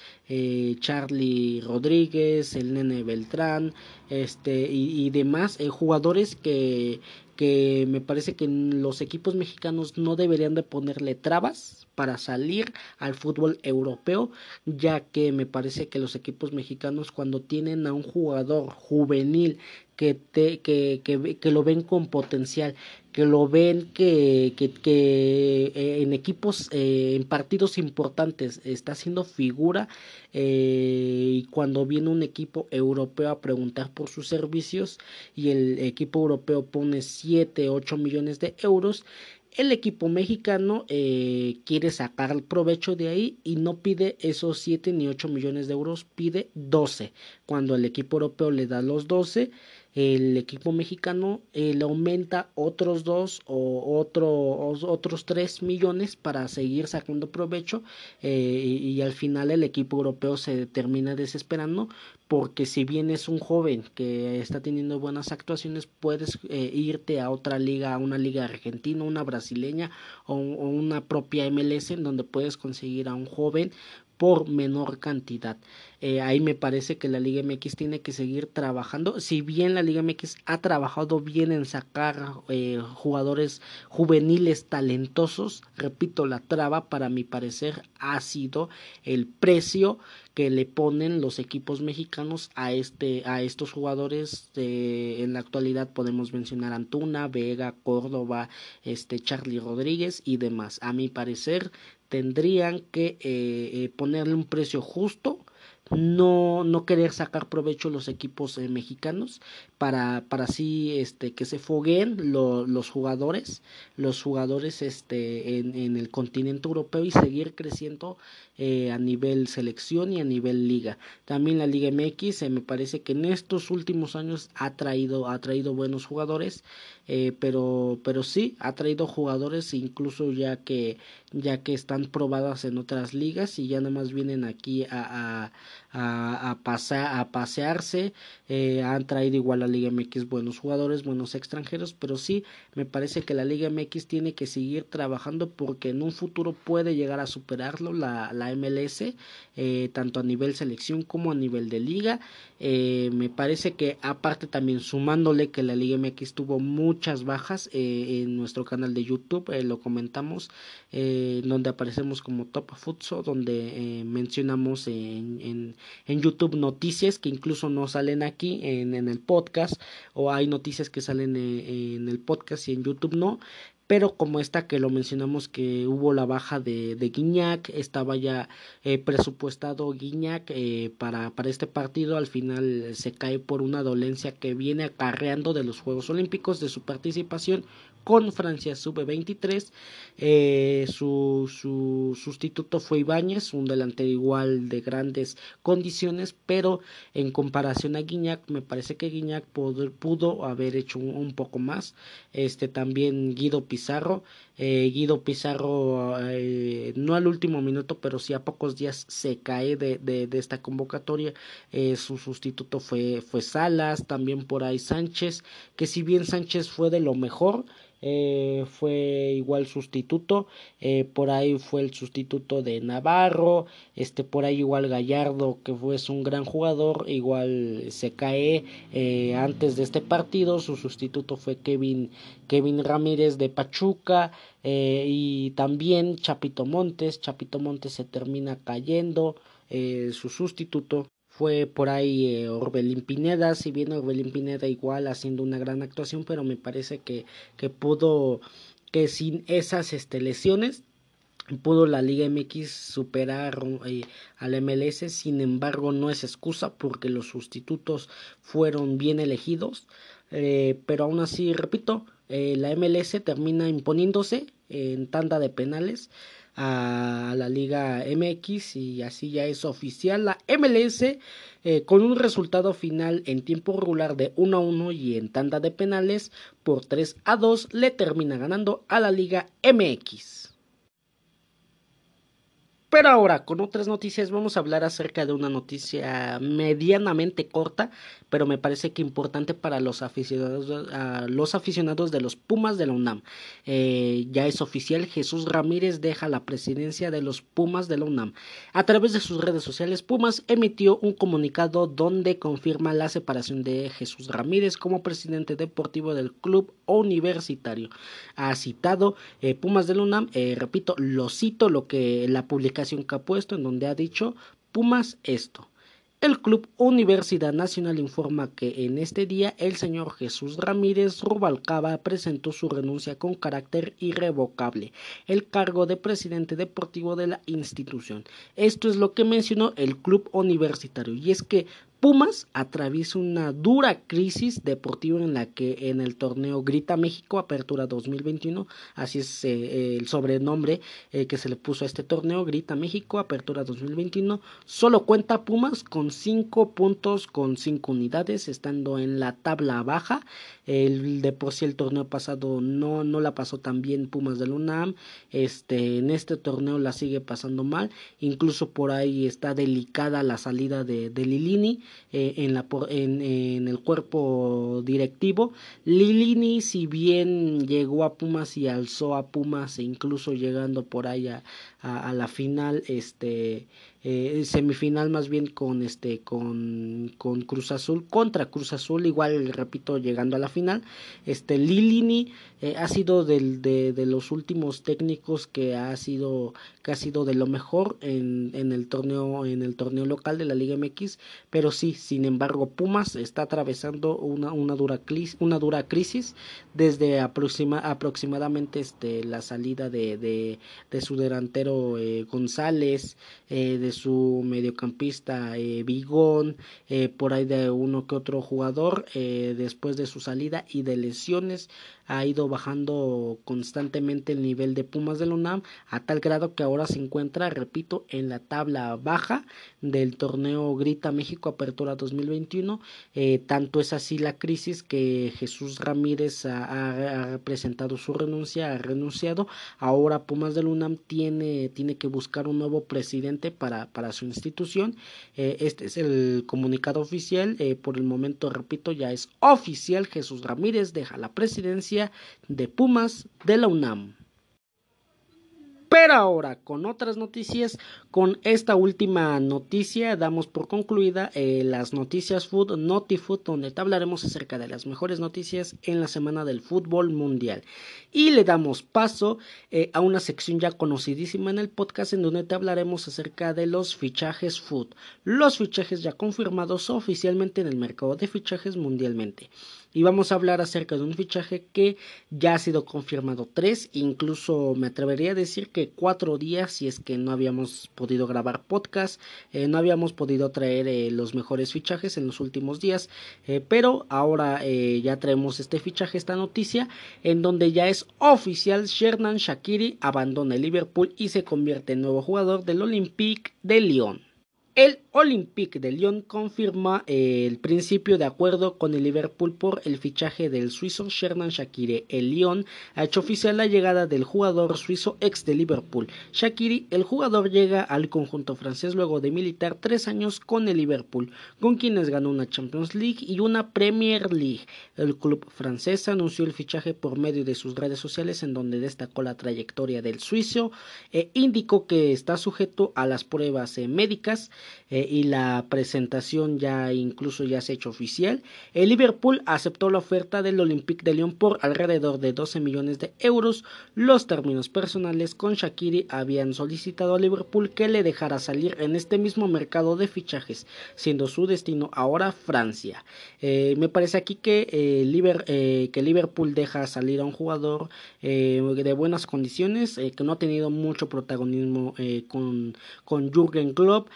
Charlie Rodríguez, el Nene Beltrán, este y demás jugadores que que me parece que los equipos mexicanos no deberían de ponerle trabas para salir al fútbol europeo, ya que me parece que los equipos mexicanos cuando tienen a un jugador juvenil que, te, que, que, que lo ven con potencial, que lo ven que, que, eh, en equipos, eh, en partidos importantes está haciendo figura eh, y cuando viene un equipo europeo a preguntar por sus servicios y el equipo europeo pone 7, 8 millones de euros, el equipo mexicano eh, quiere sacar el provecho de ahí y no pide esos 7 ni 8 millones de euros, pide 12. Cuando el equipo europeo le da los 12, el equipo mexicano le aumenta otros dos o otro, otros 3 millones para seguir sacando provecho eh, y, al final el equipo europeo se termina desesperando porque si bien es un joven que está teniendo buenas actuaciones puedes eh, irte a otra liga a una liga argentina una brasileña o una propia MLS en donde puedes conseguir a un joven por menor cantidad. Eh, ahí me parece que la Liga MX tiene que seguir trabajando. Si bien la Liga MX ha trabajado bien en sacar eh, jugadores juveniles talentosos, repito, la traba para mi parecer ha sido el precio que le ponen los equipos mexicanos a este a estos jugadores en la actualidad podemos mencionar Antuna, Vega, Córdoba, este Charlie Rodríguez y demás. A mi parecer tendrían que eh, eh, ponerle un precio justo no, no querer sacar provecho los equipos eh, mexicanos para, para así este, que se fogueen los jugadores, los jugadores este, en, en, el continente europeo y seguir creciendo eh, a nivel selección y a nivel liga. También la Liga MX eh, me parece que en estos últimos años ha traído, ha traído buenos jugadores, pero, pero sí, ha traído jugadores incluso ya que, ya que están probadas en otras ligas y ya nada más vienen aquí a, a a, a, pasearse. Eh, han traído igual a la Liga MX buenos jugadores, buenos extranjeros, pero sí me parece que la Liga MX tiene que seguir trabajando porque en un futuro puede llegar a superarlo la, la MLS, eh, tanto a nivel selección como a nivel de liga. Eh, me parece que aparte también sumándole que la Liga MX tuvo muchas bajas en nuestro canal de YouTube, lo comentamos, donde aparecemos como Top Futsal, donde mencionamos en, en en YouTube noticias que incluso no salen aquí en, en el podcast o hay noticias que salen en, en el podcast y en YouTube no pero como esta que lo mencionamos que hubo la baja de, de Guiñac, estaba ya eh, presupuestado Guiñac eh, para, para este partido, al final se cae por una dolencia que viene acarreando de los Juegos Olímpicos, de su participación con Francia sub-23. Eh, su, su, sustituto fue Ibáñez, un delantero igual de grandes condiciones, pero en comparación a Guiñac, me parece que Guiñac pudo, pudo haber hecho un, poco más. Este también Guido Pizarro. Eh, Guido Pizarro, eh, no al último minuto, pero sí a pocos días se cae de, de, de esta convocatoria. su sustituto fue, fue Salas, también por ahí Sánchez, que si bien Sánchez fue de lo mejor, eh, fue igual sustituto, eh, por ahí fue el sustituto de Navarro, este por ahí igual Gallardo que fue un gran jugador, igual se cae eh, antes de este partido, su sustituto fue Kevin, Kevin Ramírez de Pachuca y también Chapito Montes, Chapito Montes se termina cayendo, su sustituto fue por ahí eh, Orbelín Pineda, si bien Orbelín Pineda igual haciendo una gran actuación, pero me parece que, que pudo, que sin esas este, lesiones, pudo la Liga MX superar eh, al MLS, sin embargo no es excusa porque los sustitutos fueron bien elegidos, eh, pero aún así, repito, la MLS termina imponiéndose en tanda de penales a la Liga MX y así ya es oficial la MLS eh, con un resultado final en tiempo regular de 1 a 1 y en tanda de penales por 3 a 2 le termina ganando a la Liga MX. Pero ahora, con otras noticias, vamos a hablar acerca de una noticia medianamente corta, pero me parece que importante para los aficionados, los aficionados de los Pumas de la UNAM. Eh, ya es oficial, Jesús Ramírez deja la presidencia de los Pumas de la UNAM. A través de sus redes sociales, Pumas emitió un comunicado donde confirma la separación de Jesús Ramírez como presidente deportivo del club universitario. Ha citado eh, Pumas de la UNAM, eh, repito, lo cito lo que la publicación que ha puesto en donde ha dicho Pumas esto. El Club Universidad Nacional informa que en este día el señor Jesús Ramírez Rubalcaba presentó su renuncia con carácter irrevocable, el cargo de presidente deportivo de la institución. Esto es lo que mencionó el club universitario y es que Pumas atraviesa una dura crisis deportiva en la que en el torneo Grita México Apertura 2021, así es eh, el sobrenombre eh, que se le puso a este torneo, Grita México Apertura 2021, solo cuenta Pumas con 5 puntos, con 5 unidades, estando en la tabla baja. El, de por sí el torneo pasado no, no la pasó tan bien Pumas del UNAM, este, en este torneo la sigue pasando mal, incluso por ahí está delicada la salida de, de Lilini eh, en, la, en, en, el cuerpo directivo. Lilini, si bien llegó a Pumas y alzó a Pumas, e incluso llegando por ahí a, a la final, este eh, semifinal más bien con este con, con Cruz Azul contra Cruz Azul igual repito llegando a la final. Este Lilini eh, ha sido del, de, de, los últimos técnicos que ha sido que ha sido de lo mejor en, en el torneo en el torneo local de la Liga MX pero sí sin embargo Pumas está atravesando una, una dura crisis una dura crisis desde aproxima, aproximadamente este la salida de, de, de su delantero eh, González de su mediocampista eh, Bigón, eh, por ahí de uno que otro jugador eh, después de su salida y de lesiones ha ido bajando constantemente el nivel de Pumas del UNAM a tal grado que ahora se encuentra, repito, en la tabla baja del torneo Grita México Apertura 2021. Eh, tanto es así la crisis que Jesús Ramírez ha, presentado su renuncia, ha renunciado. Ahora Pumas del UNAM tiene, tiene que buscar un nuevo presidente para, para su institución. Eh, este es el comunicado oficial. Eh, por el momento, repito, ya es oficial. Jesús Ramírez deja la presidencia de Pumas de la UNAM. Pero ahora, con otras noticias, con esta última noticia damos por concluida eh, las noticias Food, Food, donde te hablaremos acerca de las mejores noticias en la semana del fútbol mundial. Y le damos paso eh, a una sección ya conocidísima en el podcast en donde te hablaremos acerca de los fichajes Food, los fichajes ya confirmados oficialmente en el mercado de fichajes mundialmente y vamos a hablar acerca de un fichaje que ya ha sido confirmado tres, incluso me atrevería a decir que cuatro días si es que no habíamos podido grabar podcast, eh, no habíamos podido traer eh, los mejores fichajes en los últimos días, eh, pero ahora ya traemos este fichaje, esta noticia, en donde ya es oficial, Shernan Shakiri abandona el Liverpool y se convierte en nuevo jugador del Olympique de Lyon. El Olympique de Lyon confirma eh, el principio de acuerdo con el Liverpool por el fichaje del suizo Shernan Shakiri. El Lyon ha hecho oficial la llegada del jugador suizo ex de Liverpool. Shakiri, el jugador llega al conjunto francés luego de militar tres años con el Liverpool, con quienes ganó una Champions League y una Premier League. El club francés anunció el fichaje por medio de sus redes sociales en donde destacó la trayectoria del suizo e indicó que está sujeto a las pruebas eh, médicas y la presentación ya incluso ya se ha hecho oficial. El Liverpool aceptó la oferta del Olympique de Lyon por alrededor de 12 millones de euros. Los términos personales con Shakiri habían solicitado a Liverpool que le dejara salir en este mismo mercado de fichajes, siendo su destino ahora Francia. Eh, me parece aquí que, eh, eh, que Liverpool deja salir a un jugador de buenas condiciones, que no ha tenido mucho protagonismo con, con Jürgen Klopp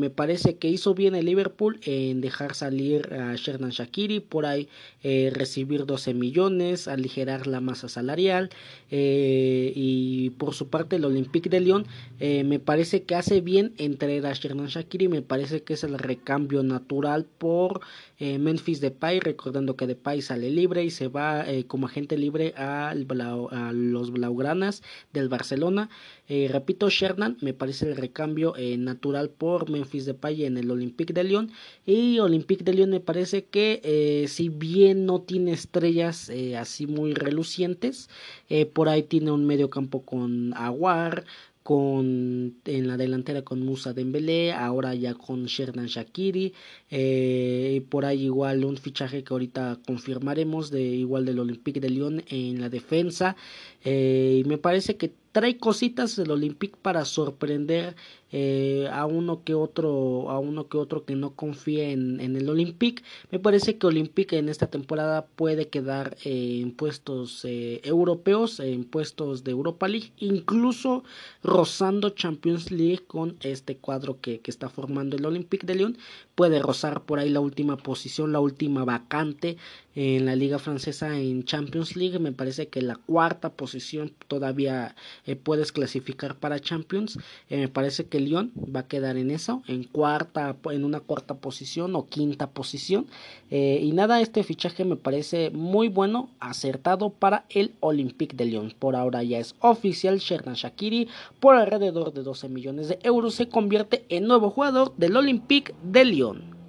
me parece que hizo bien el Liverpool en dejar salir a Sherdan Shakiri, por ahí eh, recibir 12 millones, aligerar la masa salarial eh, y por su parte el Olympique de Lyon eh, me parece que hace bien en traer a Sherdan Shakiri, me parece que es el recambio natural por Memphis Depay, recordando que Depay sale libre y se va como agente libre a, los Blaugranas del Barcelona. repito, Sherdan me parece el recambio natural por Memphis de Depay en el Olympique de Lyon y Olympique de Lyon me parece que eh, si bien no tiene estrellas eh, así muy relucientes eh, por ahí tiene un medio campo con Aguar con en la delantera con Musa Dembélé, ahora ya con Sherdan Shakiri, y por ahí igual un fichaje que ahorita confirmaremos de igual del Olympique de Lyon en la defensa, y me parece que trae cositas del Olympique para sorprender eh, a uno que otro a uno que otro que no confíe en, el Olympique me parece que Olympique en esta temporada puede quedar en puestos eh, europeos en puestos de Europa League incluso rozando Champions League con este cuadro que, que está formando el Olympique de Lyon puede rozar por ahí la última posición la última vacante en la liga francesa en Champions League. Me parece que la cuarta posición todavía eh, puedes clasificar para Champions. Me parece que Lyon va a quedar en eso, en cuarta, en una cuarta posición o quinta posición. Eh, y nada, este fichaje me parece muy bueno, acertado para el Olympique de Lyon. Por ahora ya es oficial, Sherdan Shakiri por alrededor de 12 millones de euros se convierte en nuevo jugador del Olympique de Lyon.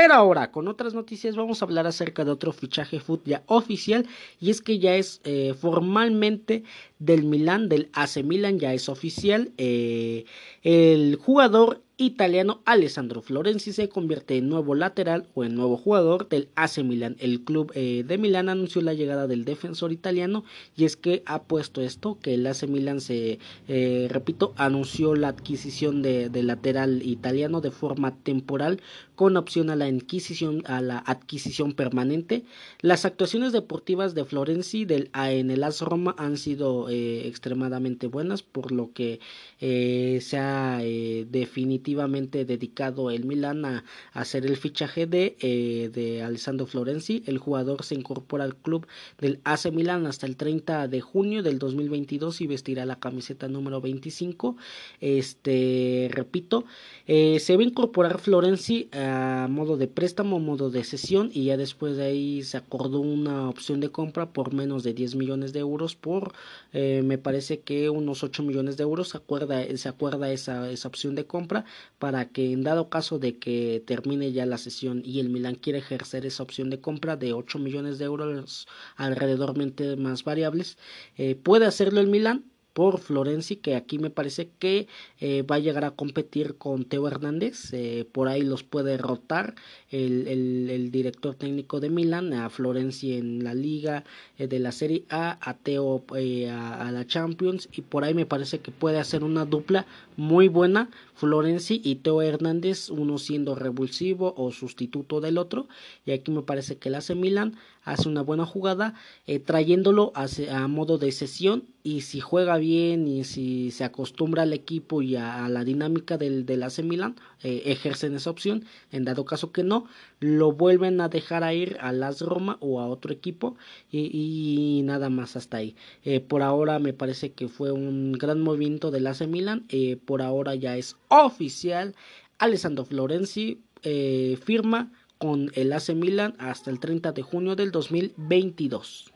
Pero ahora, con otras noticias, vamos a hablar acerca de otro fichaje foot ya oficial. Y es que ya es eh, formalmente del Milan, del AC Milan, ya es oficial. Eh, el jugador italiano Alessandro Florenzi se convierte en nuevo lateral o en nuevo jugador del AC Milan. El club eh, de Milán anunció la llegada del defensor italiano y es que ha puesto esto que el AC Milan se, eh, repito, anunció la adquisición de, lateral italiano de forma temporal con opción a la adquisición, a la adquisición permanente. Las actuaciones deportivas de Florenzi del, en el AS Roma han sido eh, extremadamente buenas por lo que se ha definitivamente dedicado el Milan a, hacer el fichaje de, eh, de Alessandro Florenzi. El jugador se incorpora al club del AC Milan hasta el 30 de junio del 2022 y vestirá la camiseta número 25. Este, repito, eh, se va a incorporar Florenzi a modo de préstamo, modo de sesión y ya después de ahí se acordó una opción de compra por menos de 10 millones de euros por, eh, me parece que unos 8 millones de euros. Se acuerda, se acuerda esa, esa opción de compra para que en dado caso de que termine ya la sesión y el Milan quiere ejercer esa opción de compra de 8 millones de euros alrededormente más variables, eh, puede hacerlo el Milan por Florenzi, que aquí me parece que eh, va a llegar a competir con Teo Hernández, eh, por ahí los puede rotar el, el, director técnico de Milan, a Florenzi en la liga eh, de la Serie A, a Teo a, a, la Champions, y por ahí me parece que puede hacer una dupla muy buena, Florenzi y Teo Hernández, uno siendo revulsivo o sustituto del otro, y aquí me parece que el hace Milan hace una buena jugada, eh, trayéndolo a, modo de sesión y si juega bien y si se acostumbra al equipo y a, la dinámica del, del AC Milan, eh, ejercen esa opción. En dado caso que no, lo vuelven a dejar a ir a las Roma o a otro equipo y, nada más hasta ahí. Eh, por ahora me parece que fue un gran movimiento del AC Milan. Por ahora ya es oficial. Alessandro Florenzi firma con el AC Milan hasta el 30 de junio del 2022.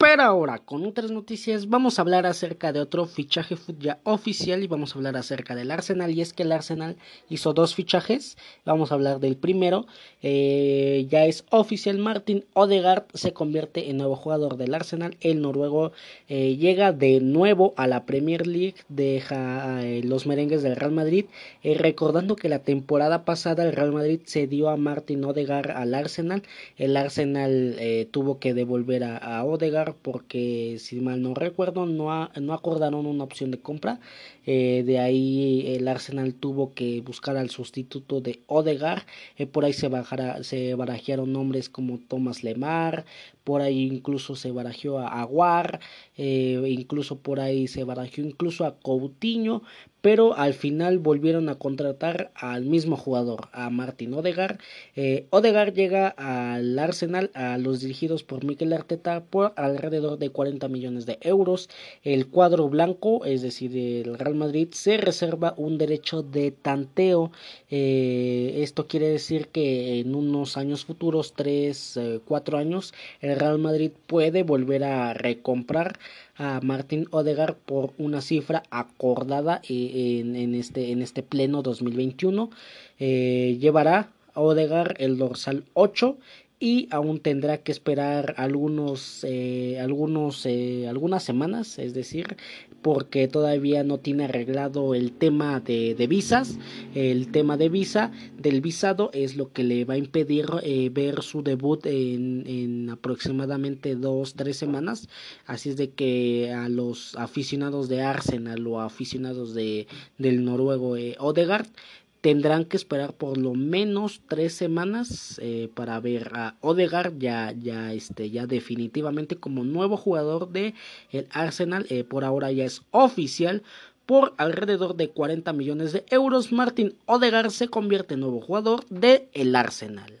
Pero ahora, con otras noticias, vamos a hablar acerca de otro fichaje ya oficial y vamos a hablar acerca del Arsenal. Y es que el Arsenal hizo dos fichajes. Vamos a hablar del primero. Eh, ya es oficial, Martin Odegaard se convierte en nuevo jugador del Arsenal. El noruego eh, llega de nuevo a la Premier League, deja eh, los merengues del Real Madrid. recordando que la temporada pasada el Real Madrid se dio a Martin Odegaard al Arsenal. El Arsenal tuvo que devolver a, a Odegaard porque si mal no recuerdo no, no acordaron una opción de compra. Eh, de ahí el Arsenal tuvo que buscar al sustituto de Odegar. Eh, por ahí se, bajara, se barajearon nombres como Thomas Lemar. Por ahí incluso se barajeó a Aguar. Eh, incluso por ahí se barajeó incluso a Coutinho pero al final volvieron a contratar al mismo jugador, a Martin Odegar. Eh, Odegar llega al Arsenal, a los dirigidos por Mikel Arteta, por alrededor de 40 millones de euros. El cuadro blanco, es decir, el Real Madrid, se reserva un derecho de tanteo. Eh, esto quiere decir que en unos años futuros, 3, 4 eh, años, el Real Madrid puede volver a recomprar a Martin Odegar por una cifra acordada eh, en, este, en este pleno 2021. Eh, llevará a Odegar el dorsal 8 y aún tendrá que esperar algunos, eh, algunos, eh, algunas semanas, es decir, porque todavía no tiene arreglado el tema de, de, visas, el tema de visa del visado es lo que le va a impedir eh, ver su debut en, en aproximadamente dos, tres semanas, así es de que a los aficionados de Arsenal o aficionados de, del noruego Odegaard tendrán que esperar por lo menos tres semanas eh, para ver a Odegaard ya ya este ya definitivamente como nuevo jugador de el Arsenal. Eh, por ahora ya es oficial por alrededor de 40 millones de euros. Martin Odegaard se convierte en nuevo jugador de el Arsenal.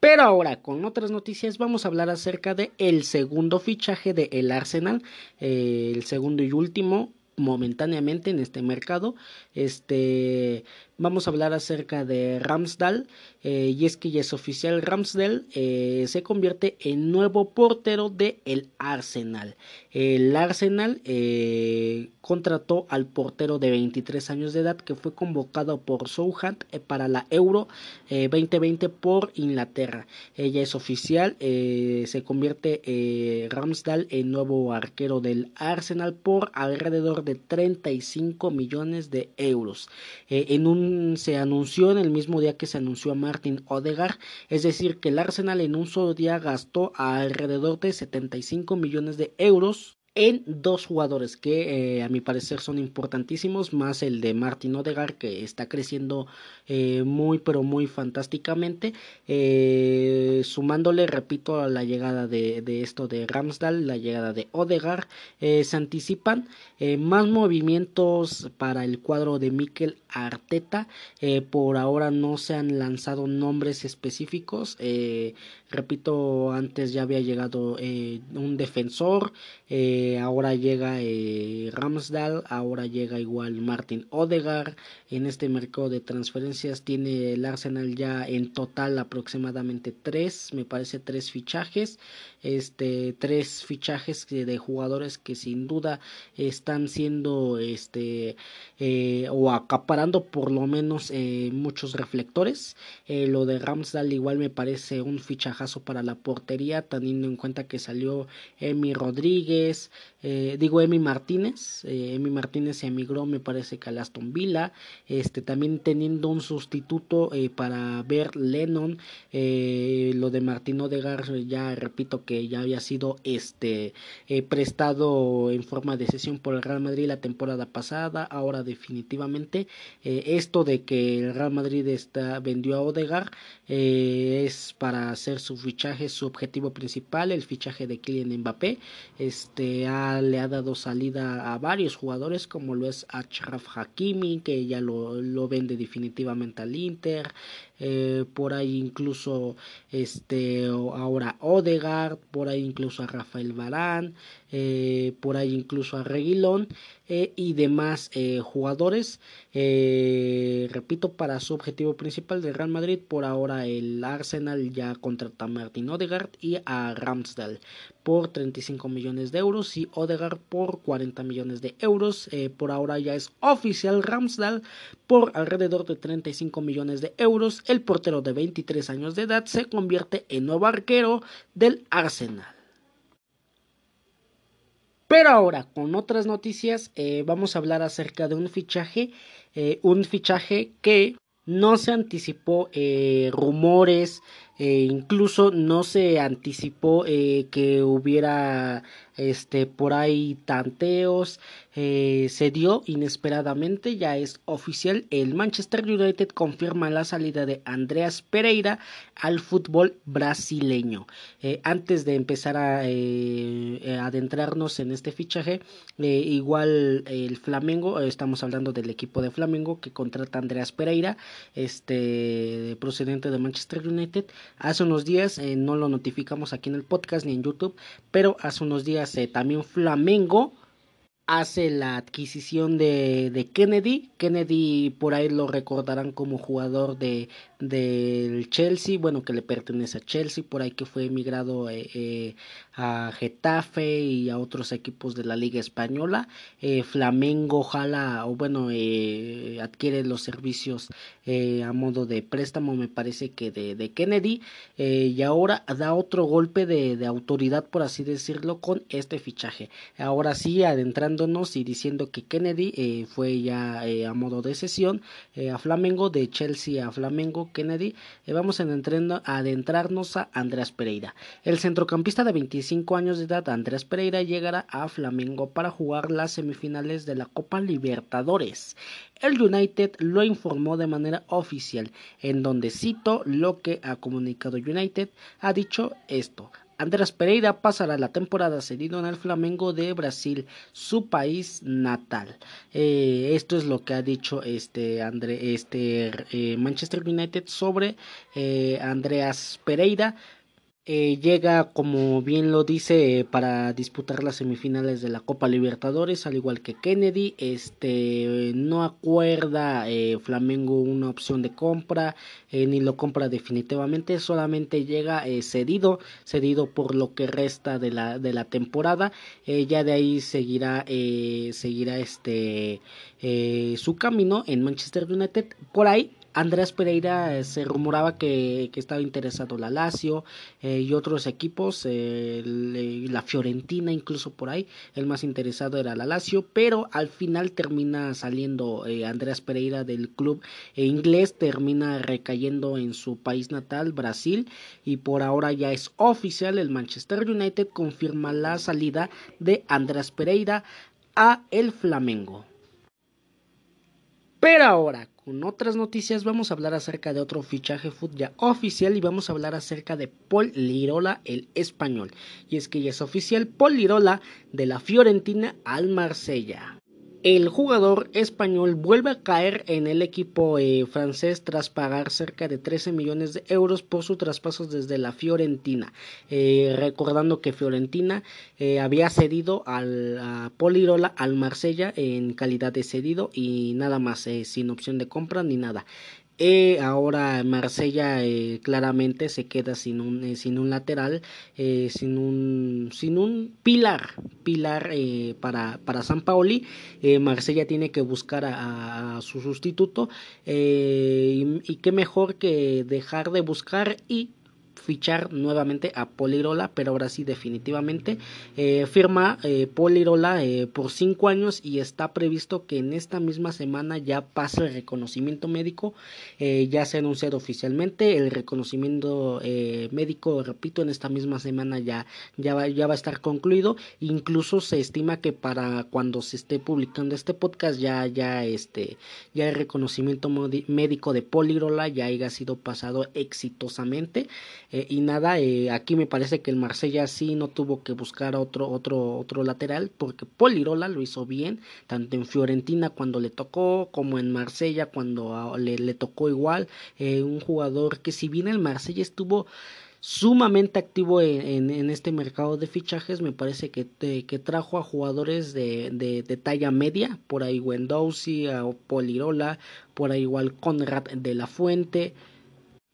Pero ahora, con otras noticias, vamos a hablar acerca de el segundo fichaje de el Arsenal, eh, el segundo y último momentáneamente en este mercado. Este, vamos a hablar acerca de Ramsdale eh, y es que ya es oficial Ramsdale eh, se convierte en nuevo portero de el Arsenal. El Arsenal eh, contrató al portero de 23 años de edad que fue convocado por Southampton para la Euro 2020 por Inglaterra. Ella es oficial, se convierte Ramsdale en nuevo arquero del Arsenal por alrededor de 35 millones de euros. en un se anunció en el mismo día que se anunció a Martin Odegaard, es decir, que el Arsenal en un solo día gastó alrededor de 75 millones de euros en dos jugadores que eh, a mi parecer son importantísimos, más el de Martin Odegaard que está creciendo eh, muy pero muy fantásticamente, eh, sumándole, repito, a la llegada de, esto de Ramsdale, la llegada de Odegaard, se anticipan más movimientos para el cuadro de Mikel Arteta, por ahora no se han lanzado nombres específicos, repito, antes ya había llegado un defensor, ahora llega eh, Ramsdale, ahora llega igual Martin Odegaard. En este mercado de transferencias tiene el Arsenal ya en total aproximadamente tres, me parece tres fichajes, este tres fichajes de jugadores que sin duda están siendo este eh, o acaparando por lo menos eh, muchos reflectores. lo de Ramsdale igual me parece un fichaje bajazo para la portería, teniendo en cuenta que salió Emi Rodríguez, eh, digo Emi Martínez, eh, Emi Martínez se emigró me parece que a Aston Villa, este, también teniendo un sustituto eh, para ver Lennon, lo de Martín Odegar ya repito que ya había sido este prestado en forma de sesión por el Real Madrid la temporada pasada, ahora definitivamente esto de que el Real Madrid está, vendió a Odegar es para hacer su fichaje, su objetivo principal, el fichaje de Kylian Mbappé, este le ha dado salida a varios jugadores como lo es Achraf Hakimi que ya lo, lo vende definitivamente al Inter eh, por ahí incluso este ahora Odegaard, por ahí incluso a Rafael Barán, eh, por ahí incluso a Reguilón eh, y demás jugadores. repito, para su objetivo principal de Real Madrid, por ahora el Arsenal ya contrata a Martin Odegaard y a Ramsdale por 35 millones de euros y Odegaard por 40 millones de euros. por ahora ya es oficial Ramsdale por alrededor de 35 millones de euros el portero de 23 años de edad se convierte en nuevo arquero del Arsenal. Pero ahora, con otras noticias, eh, vamos a hablar acerca de un fichaje, eh, un fichaje que no se anticipó eh, rumores, incluso no se anticipó que hubiera este por ahí tanteos eh, se dio inesperadamente ya es oficial el Manchester United confirma la salida de Andreas Pereira al fútbol brasileño. Eh, antes de empezar a eh, adentrarnos en este fichaje igual el Flamengo estamos hablando del equipo de Flamengo que contrata a Andreas Pereira este procedente de Manchester United hace unos días no lo notificamos aquí en el podcast ni en YouTube pero hace unos días también Flamengo hace la adquisición de, de, Kennedy. Kennedy por ahí lo recordarán como jugador de del Chelsea, bueno que le pertenece a Chelsea, por ahí que fue emigrado eh, eh, a Getafe y a otros equipos de la Liga Española. Eh, Flamengo jala o bueno adquiere los servicios a modo de préstamo, me parece que de, de Kennedy y ahora da otro golpe de, de autoridad por así decirlo con este fichaje. Ahora sí adentrando y diciendo que Kennedy fue ya a modo de sesión a Flamengo, de Chelsea a Flamengo, Kennedy. vamos a, adentrarnos a Andrés Pereira. El centrocampista de 25 años de edad, Andrés Pereira, llegará a Flamengo para jugar las semifinales de la Copa Libertadores. El United lo informó de manera oficial, en donde cito lo que ha comunicado United, ha dicho esto. Andrés Pereira pasará la temporada cedido en el Flamengo de Brasil, su país natal. Eh, esto es lo que ha dicho este, André, este eh, Manchester United sobre eh, Andreas Pereira. Eh, llega, como bien lo dice, para disputar las semifinales de la Copa Libertadores, al igual que Kennedy. Este no acuerda eh, Flamengo una opción de compra, eh, ni lo compra definitivamente, solamente llega cedido, cedido por lo que resta de la, de la temporada. ya de ahí seguirá, seguirá este su camino en Manchester United. Por ahí Andrés Pereira eh, se rumoraba que, estaba interesado la Lazio eh, y otros equipos, eh, la Fiorentina incluso por ahí, el más interesado era la Lazio, pero al final termina saliendo Andrés Pereira del club inglés, termina recayendo en su país natal, Brasil, y por ahora ya es oficial, el Manchester United confirma la salida de Andrés Pereira a el Flamengo. Pero ahora, con otras noticias, vamos a hablar acerca de otro fichaje foot ya oficial y vamos a hablar acerca de Paul Lirola, el español. Y es que ya es oficial Paul Lirola de la Fiorentina al Marsella. El jugador español vuelve a caer en el equipo eh, francés tras pagar cerca de 13 millones de euros por su traspaso desde la Fiorentina. Eh, recordando que Fiorentina eh, había cedido al, a Polirola al Marsella en calidad de cedido y nada más, sin opción de compra ni nada. Eh, ahora Marsella eh, claramente se queda sin un, eh, sin un lateral, sin, un, sin un pilar, pilar para, para San Paoli. Marsella tiene que buscar a, su sustituto y, qué mejor que dejar de buscar y fichar nuevamente a Polirola, pero ahora sí definitivamente eh, firma eh, Polirola eh, por cinco años y está previsto que en esta misma semana ya pase el reconocimiento médico, ya se anunciado oficialmente el reconocimiento médico, repito, en esta misma semana ya, ya, va, ya va a estar concluido, incluso se estima que para cuando se esté publicando este podcast ya, ya, este, ya el reconocimiento médico de Polirola ya haya sido pasado exitosamente eh, y nada eh, aquí me parece que el Marsella sí no tuvo que buscar otro otro otro lateral porque Polirola lo hizo bien tanto en Fiorentina cuando le tocó como en Marsella cuando le, le tocó igual eh, un jugador que si bien el Marsella estuvo sumamente activo en, en, este mercado de fichajes. Me parece que, que trajo a jugadores de, de, de, talla media, por ahí Wendowsi, a Polirola, por ahí igual Conrad de la Fuente.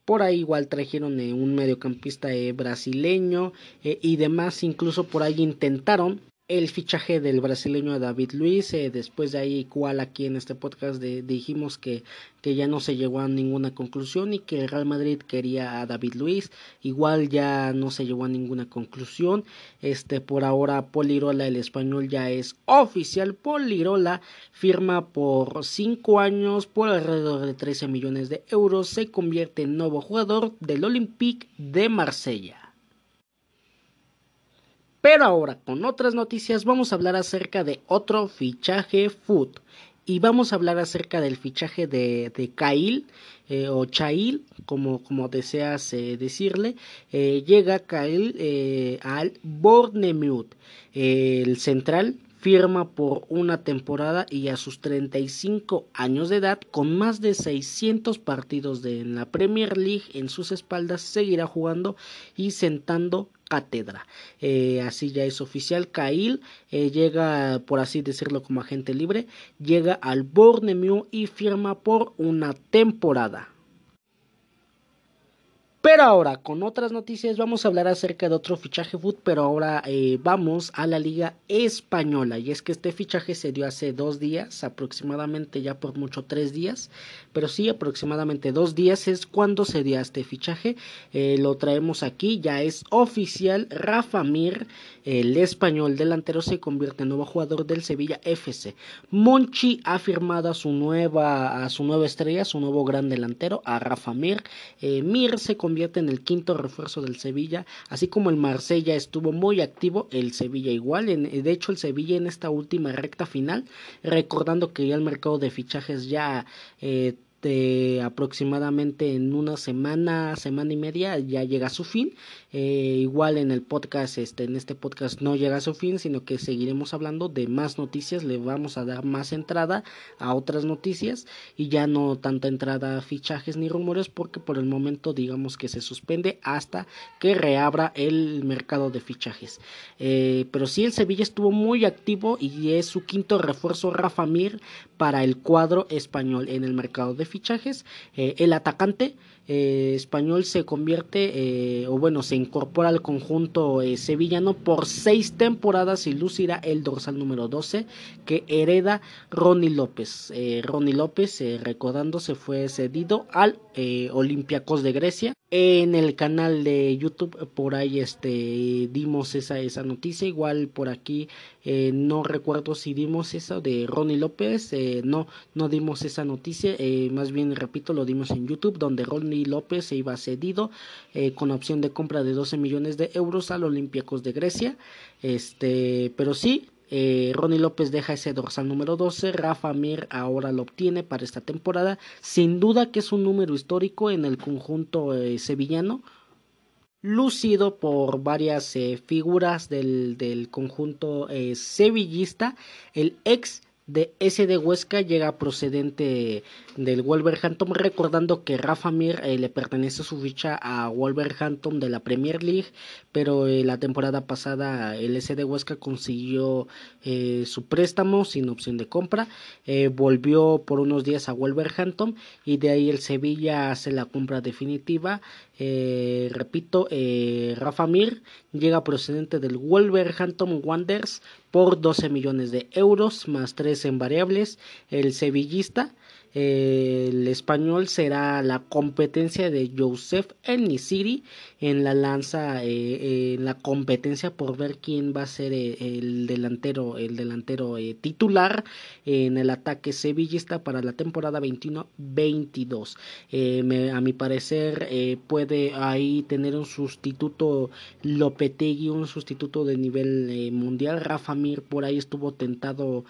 Por ahí igual trajeron eh, un mediocampista eh, brasileño eh, y demás, incluso por ahí intentaron el fichaje del brasileño David Luis. Eh, después de ahí, igual aquí en este podcast dijimos que, que ya no se llegó a ninguna conclusión y que el Real Madrid quería a David Luis. Igual ya no se llegó a ninguna conclusión. Este, por ahora, Polirola, el español, ya es oficial. Polirola firma por 5 años por alrededor de 13 millones de euros. Se convierte en nuevo jugador del Olympique de Marsella. Pero ahora, con otras noticias, vamos a hablar acerca de otro fichaje food. Y vamos a hablar acerca del fichaje de, de Kail eh, o Chail, como, como deseas eh, decirle. Eh, llega Kail al Bournemouth, el central firma por una temporada y a sus 35 años de edad, con más de 600 partidos de, en la Premier League en sus espaldas, seguirá jugando y sentando Eh, así ya es oficial. Cail eh, llega, por así decirlo, como agente libre, llega al Bournemouth y firma por una temporada. Pero ahora, con otras noticias, vamos a hablar acerca de otro fichaje foot, pero ahora eh, vamos a la Liga Española. Y es que este fichaje se dio hace dos días, aproximadamente ya por mucho tres días, pero sí, aproximadamente dos días es cuando se dio este fichaje. Eh, lo traemos aquí, ya es oficial. Rafa Mir, el español delantero, se convierte en nuevo jugador del Sevilla FC. Monchi ha firmado a su nueva, a su nueva estrella, su nuevo gran delantero, a Rafa Mir. Eh, Mir se convierte en el quinto refuerzo del Sevilla, así como el Marsella estuvo muy activo, el Sevilla igual, en, de hecho el Sevilla en esta última recta final, recordando que ya el mercado de fichajes ya eh, este, aproximadamente en una semana, semana y media ya llega a su fin. Eh, igual en el podcast, este, en este podcast no llega a su fin, sino que seguiremos hablando de más noticias, le vamos a dar más entrada a otras noticias y ya no tanta entrada a fichajes ni rumores porque por el momento digamos que se suspende hasta que reabra el mercado de fichajes. Eh, pero sí el Sevilla estuvo muy activo y es su quinto refuerzo Rafa Mir para el cuadro español en el mercado de fichajes fichajes. Eh, el atacante eh, español se convierte, eh, o bueno, se incorpora al conjunto sevillano por seis temporadas y lucirá el dorsal número 12 que hereda Ronnie López. Ronnie López, recordando, se fue cedido al Olympiacos de Grecia. En el canal de YouTube por ahí este dimos esa esa noticia. Igual por aquí eh, no recuerdo si dimos esa de Ronnie López eh, no no dimos esa noticia. Eh, más bien repito lo dimos en YouTube donde Ronnie López se iba cedido con opción de compra de 12 millones de euros al Olympiacos de Grecia este pero sí eh, Ronnie López deja ese dorsal número 12. Rafa Mir ahora lo obtiene para esta temporada. Sin duda que es un número histórico en el conjunto eh, sevillano. Lucido por varias eh, figuras del, del conjunto sevillista. El ex de SD Huesca llega procedente del Wolverhampton, recordando que Rafa Mir eh, le pertenece su ficha a Wolverhampton de la Premier League, pero eh, la temporada pasada el SD Huesca consiguió eh, su préstamo sin opción de compra, volvió por unos días a Wolverhampton y de ahí el Sevilla hace la compra definitiva. repito, Rafa Mir llega procedente del Wolverhampton Wanderers por 12 millones de euros más 3 en variables. El sevillista el español será la competencia de Joseph Nisiri en la lanza, eh, en la competencia por ver quién va a ser eh, el delantero, el delantero eh, titular en el ataque sevillista para la temporada 21-22. a mi parecer puede ahí tener un sustituto Lopetegui, un sustituto de nivel mundial. Rafa Mir por ahí estuvo tentado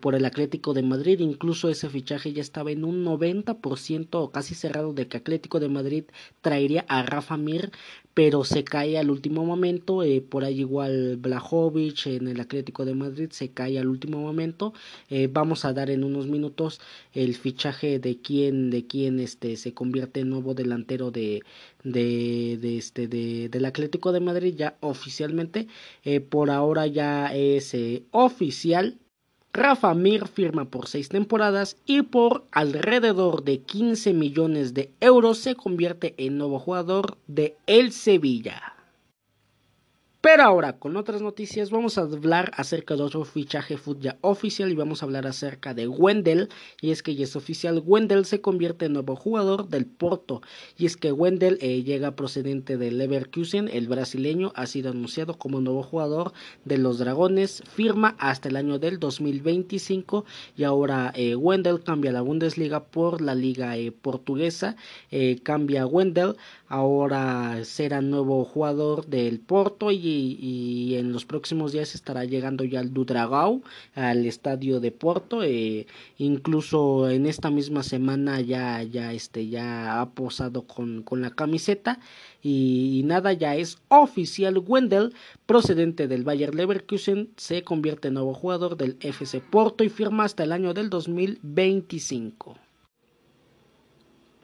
por el Atlético de Madrid, incluso ese fichaje ya estaba en un 90% casi cerrado de que Atlético de Madrid traería a Rafa Mir, pero se cae al último momento, eh, por ahí igual Blajovic en el Atlético de Madrid se cae al último momento, eh, vamos a dar en unos minutos el fichaje de quién, de quién este se convierte en nuevo delantero de, de, este de, del Atlético de Madrid ya oficialmente, eh, por ahora ya es oficial Rafa Mir firma por seis temporadas y por alrededor de 15 millones de euros se convierte en nuevo jugador de El Sevilla. Pero ahora, con otras noticias, vamos a hablar acerca de otro fichaje ya oficial y vamos a hablar acerca de Wendell. Y es que ya es oficial, Wendell se convierte en nuevo jugador del Porto. Y es que Wendell eh, llega procedente del Leverkusen, el brasileño, ha sido anunciado como nuevo jugador de los Dragones, firma hasta el año del 2025. Y ahora eh, Wendell cambia la Bundesliga por la Liga eh, Portuguesa, cambia Wendell, ahora será nuevo jugador del Porto y, en los próximos días estará llegando ya al Dudragao, al estadio de Porto, eh, incluso en esta misma semana ya, ya, este, ya ha posado con, con la camiseta y, nada, ya es oficial, Wendell, procedente del Bayer Leverkusen, se convierte en nuevo jugador del FC Porto y firma hasta el año del 2025.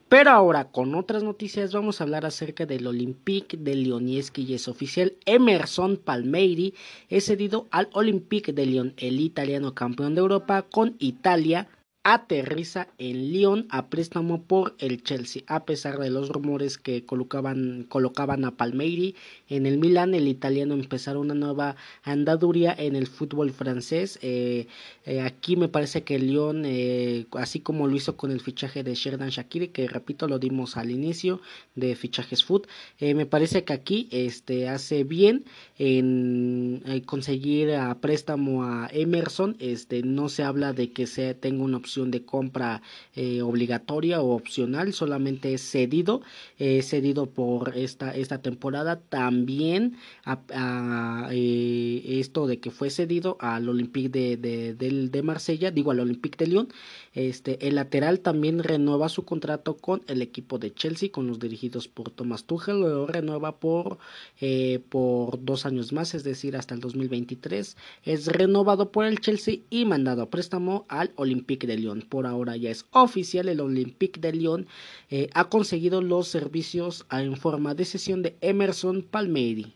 Pero ahora con otras noticias vamos a hablar acerca del Olympique de Lyon. Y es oficial Emerson Palmeiri es cedido al Olympique de Lyon, el italiano campeón de Europa con Italia aterriza en Lyon a préstamo por el Chelsea. A pesar de los rumores que colocaban, colocaban a Palmeiri en el Milan, el italiano empezará una nueva andaduría en el fútbol francés. Eh, eh, aquí me parece que Lyon, eh, así como lo hizo con el fichaje de Sherdan Shakiri, que repito lo dimos al inicio de fichajes foot, me parece que aquí este, hace bien en conseguir a préstamo a Emerson. Este, no se habla de que se tenga una opción de compra eh, obligatoria o opcional, solamente es cedido, cedido por esta, esta temporada. También a, eh, esto de que fue cedido al Olympique de, de, de, Marsella, digo al Olympique de Lyon, este, el lateral también renueva su contrato con el equipo de Chelsea, con los dirigidos por Thomas Tuchel, lo renueva por, eh, por dos años más, es decir, hasta el 2023. Es renovado por el Chelsea y mandado a préstamo al Olympique de Lyon. Por ahora ya es oficial, el Olympique de Lyon eh, ha conseguido los servicios en forma de sesión de Emerson Palmieri.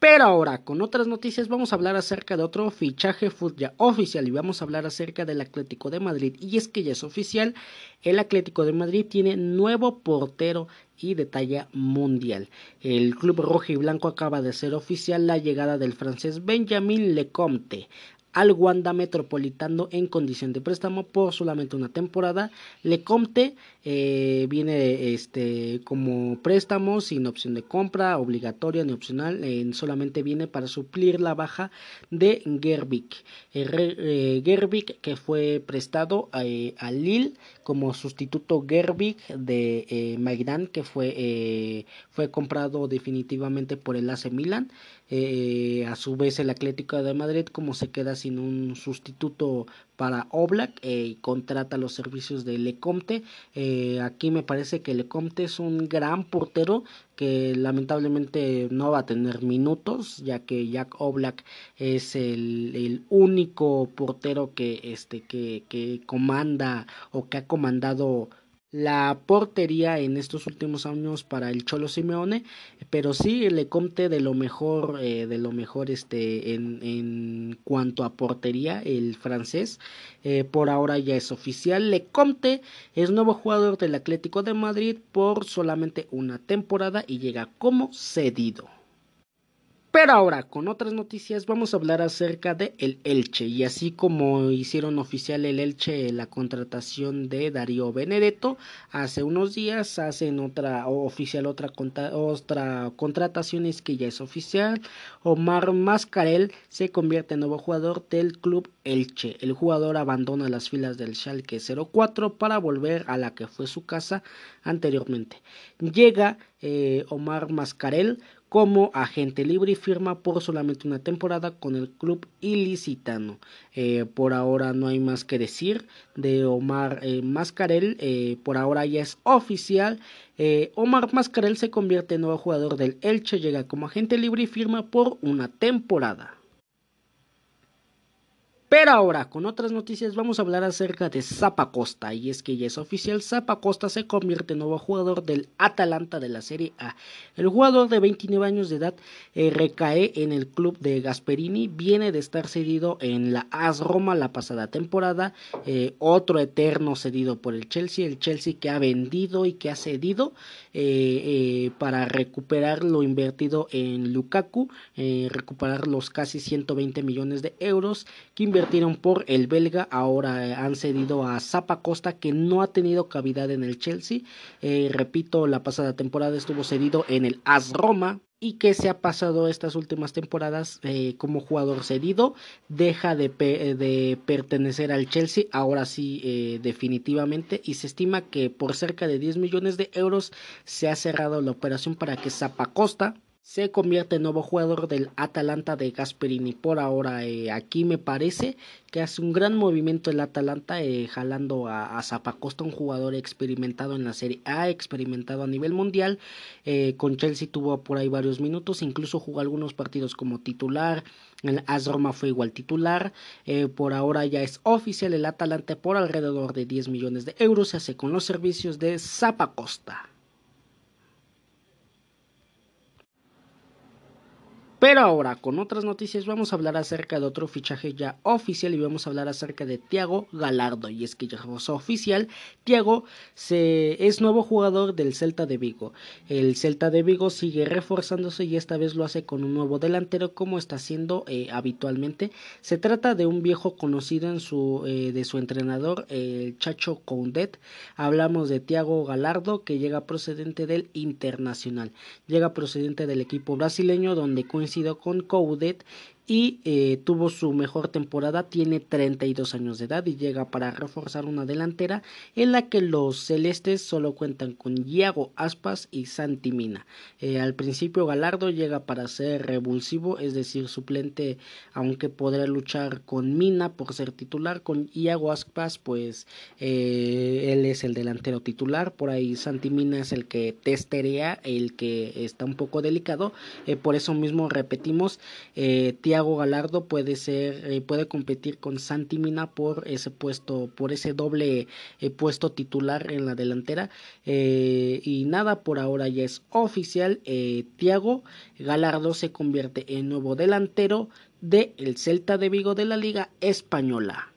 Pero ahora, con otras noticias, vamos a hablar acerca de otro fichaje ya oficial y vamos a hablar acerca del Atlético de Madrid. Y es que ya es oficial, el Atlético de Madrid tiene nuevo portero y de talla mundial. El club rojo y blanco acaba de ser oficial la llegada del francés Benjamin Lecomte al Wanda Metropolitano en condición de préstamo por solamente una temporada. Lecomte eh, viene este como préstamo sin opción de compra obligatoria ni opcional, solamente viene para suplir la baja de Gerbik. Eh, Gerbik que fue prestado eh, a Lille como sustituto Gerbik de eh, Maigdan que fue, fue comprado definitivamente por el AC Milan. Eh, a su vez el Atlético de Madrid como se queda sin un sustituto para Oblak eh, y contrata los servicios de Lecomte. Eh, aquí me parece que Lecomte es un gran portero que lamentablemente no va a tener minutos ya que Jack Oblak es el, el único portero que este que, que comanda o que ha comandado la portería en estos últimos años para el Cholo Simeone, pero sí le conté de lo mejor, eh, de lo mejor este en, en, cuanto a portería, el francés, eh, por ahora ya es oficial, le conté es nuevo jugador del Atlético de Madrid por solamente una temporada y llega como cedido. Pero ahora, con otras noticias, vamos a hablar acerca de el Elche. Y así como hicieron oficial el Elche la contratación de Darío Benedetto, hace unos días hacen otra oficial otra, otra contratación es que ya es oficial. Omar Mascarel se convierte en nuevo jugador del club Elche. El jugador abandona las filas del Schalke 04 para volver a la que fue su casa anteriormente. Llega eh, Omar Mascarel como agente libre y firma por solamente una temporada con el club ilicitano. Eh, por ahora no hay más que decir de Omar eh, Mascarel, eh, por ahora ya es oficial. Omar Mascarel se convierte en nuevo jugador del Elche, llega como agente libre y firma por una temporada. Pero ahora, con otras noticias, vamos a hablar acerca de Zapa Costa. Y es que ya es oficial, Zapa Costa se convierte en nuevo jugador del Atalanta de la Serie A. El jugador de 29 años de edad eh, recae en el club de Gasperini. Viene de estar cedido en la AS Roma la pasada temporada. Eh, otro eterno cedido por el Chelsea. El Chelsea que ha vendido y que ha cedido eh, para recuperar lo invertido en Lukaku. recuperar los casi 120 millones de euros que por el belga, ahora eh, han cedido a Zapa Costa que no ha tenido cavidad en el Chelsea. Eh, repito, la pasada temporada estuvo cedido en el AS Roma. Y que se ha pasado estas últimas temporadas eh, como jugador cedido, deja de, pertenecer al Chelsea, ahora sí definitivamente, y se estima que por cerca de 10 millones de euros se ha cerrado la operación para que Costa se convierte en nuevo jugador del Atalanta de Gasperini. Por ahora, eh, aquí me parece que hace un gran movimiento el Atalanta, eh, jalando a, Zapacosta, un jugador experimentado en la Serie A, experimentado a nivel mundial. Eh, con Chelsea tuvo por ahí varios minutos, incluso jugó algunos partidos como titular. El AS Roma fue igual titular. por ahora ya es oficial el Atalanta por alrededor de 10 millones de euros. Se hace con los servicios de Zapacosta. Pero ahora, con otras noticias, vamos a hablar acerca de otro fichaje ya oficial y vamos a hablar acerca de Thiago Galardo. Y es que ya es oficial, Thiago se, es nuevo jugador del Celta de Vigo. El Celta de Vigo sigue reforzándose y esta vez lo hace con un nuevo delantero como está haciendo eh, habitualmente. Se trata de un viejo conocido en su, eh, de su entrenador, el Chacho Coundet. Hablamos de Thiago Galardo que llega procedente del Internacional. Llega procedente del equipo brasileño donde coincide sido con Coudet y eh, tuvo su mejor temporada, tiene 32 años de edad y llega para reforzar una delantera en la que los celestes solo cuentan con Iago Aspas y Santi Mina. Eh, al principio Galardo llega para ser revulsivo, es decir, suplente, aunque podrá luchar con Mina por ser titular, con Iago Aspas pues eh, él es el delantero titular, por ahí Santi Mina es el que testerea, el que está un poco delicado, por eso mismo repetimos, Tiago Galardo puede ser, eh, puede competir con Santi Mina por ese puesto, por ese doble eh, puesto titular en la delantera. Eh, y nada, por ahora ya es oficial. Tiago Galardo se convierte en nuevo delantero de el Celta de Vigo de la Liga Española.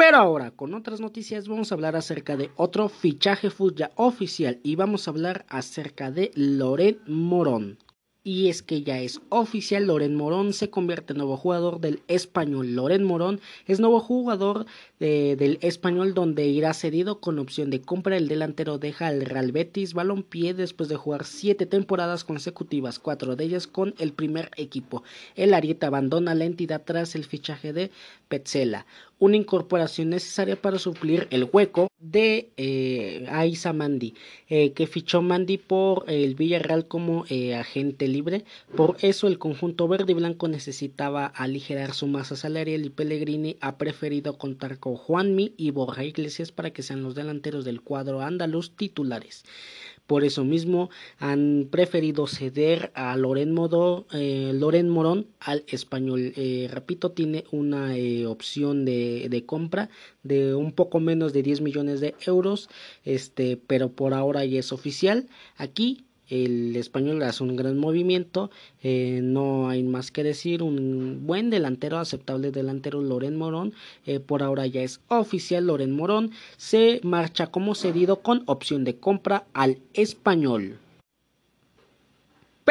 Pero ahora, con otras noticias, vamos a hablar acerca de otro fichaje fútbol oficial y vamos a hablar acerca de Loren Morón. Y es que ya es oficial, Loren Morón se convierte en nuevo jugador del español. Loren Morón es nuevo jugador del español donde irá cedido con opción de compra. El delantero deja al Real Betis Balompié después de jugar siete temporadas consecutivas, cuatro de ellas con el primer equipo. El Arieta abandona la entidad tras el fichaje de Petzela una incorporación necesaria para suplir el hueco de eh, Aiza Mandi, eh, que fichó Mandi por el Villarreal como eh, agente libre. Por eso el conjunto verde y blanco necesitaba aligerar su masa salarial y Pellegrini ha preferido contar con Juanmi y Borja Iglesias para que sean los delanteros del cuadro andaluz titulares. Por eso mismo han preferido ceder a Loren, Modo, eh, Loren Morón al español. Eh, repito, tiene una eh, opción de, de, compra de un poco menos de 10 millones de euros, este, pero por ahora ya es oficial. Aquí el español hace un gran movimiento, eh, no hay más que decir, un buen delantero, aceptable delantero Loren Morón, eh, por ahora ya es oficial, Loren Morón se marcha como cedido con opción de compra al español.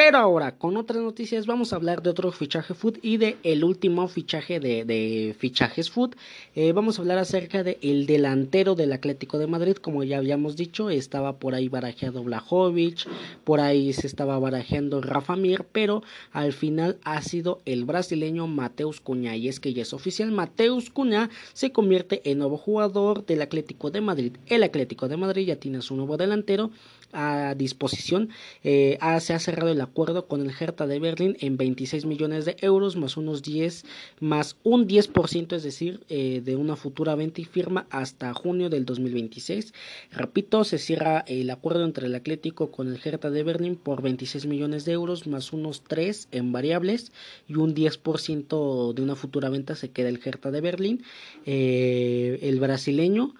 Pero ahora, con otras noticias, vamos a hablar de otro fichaje food y de el último fichaje de, fichajes food. Eh, vamos a hablar acerca de el delantero del Atlético de Madrid, como ya habíamos dicho, estaba por ahí barajeado Blajovic, por ahí se estaba barajeando Rafa Mir, pero al final ha sido el brasileño Mateus Cunha. Y es que ya es oficial, Mateus Cunha se convierte en nuevo jugador del Atlético de Madrid. El Atlético de Madrid ya tiene su nuevo delantero a disposición. Eh, se ha cerrado el acuerdo con el Hertha de Berlín en 26 millones de euros más unos 10 más un 10%, es decir, eh, de una futura venta y firma hasta junio del 2026. Repito, se cierra el acuerdo entre el Atlético con el Hertha de Berlín por 26 millones de euros más unos 3 en variables y un 10% de una futura venta se queda el Hertha de Berlín. Eh, el brasileño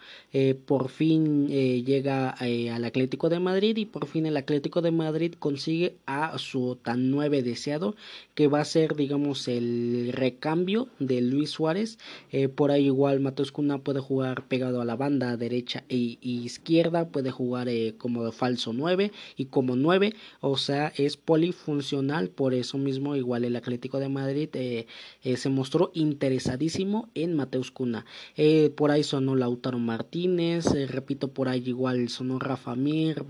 por fin llega al Atlético de Madrid y por fin el Atlético de Madrid consigue a su tan nueve deseado que va a ser digamos el recambio de Luis Suárez. Eh, por ahí igual Matos Cuna puede jugar pegado a la banda derecha e, izquierda puede jugar eh, como falso 9 y como 9 o sea es polifuncional por eso mismo igual el Atlético de Madrid eh, se mostró interesadísimo en Mateus Cuna por ahí sonó Lautaro Martínez repito por ahí igual sonó Rafa Mir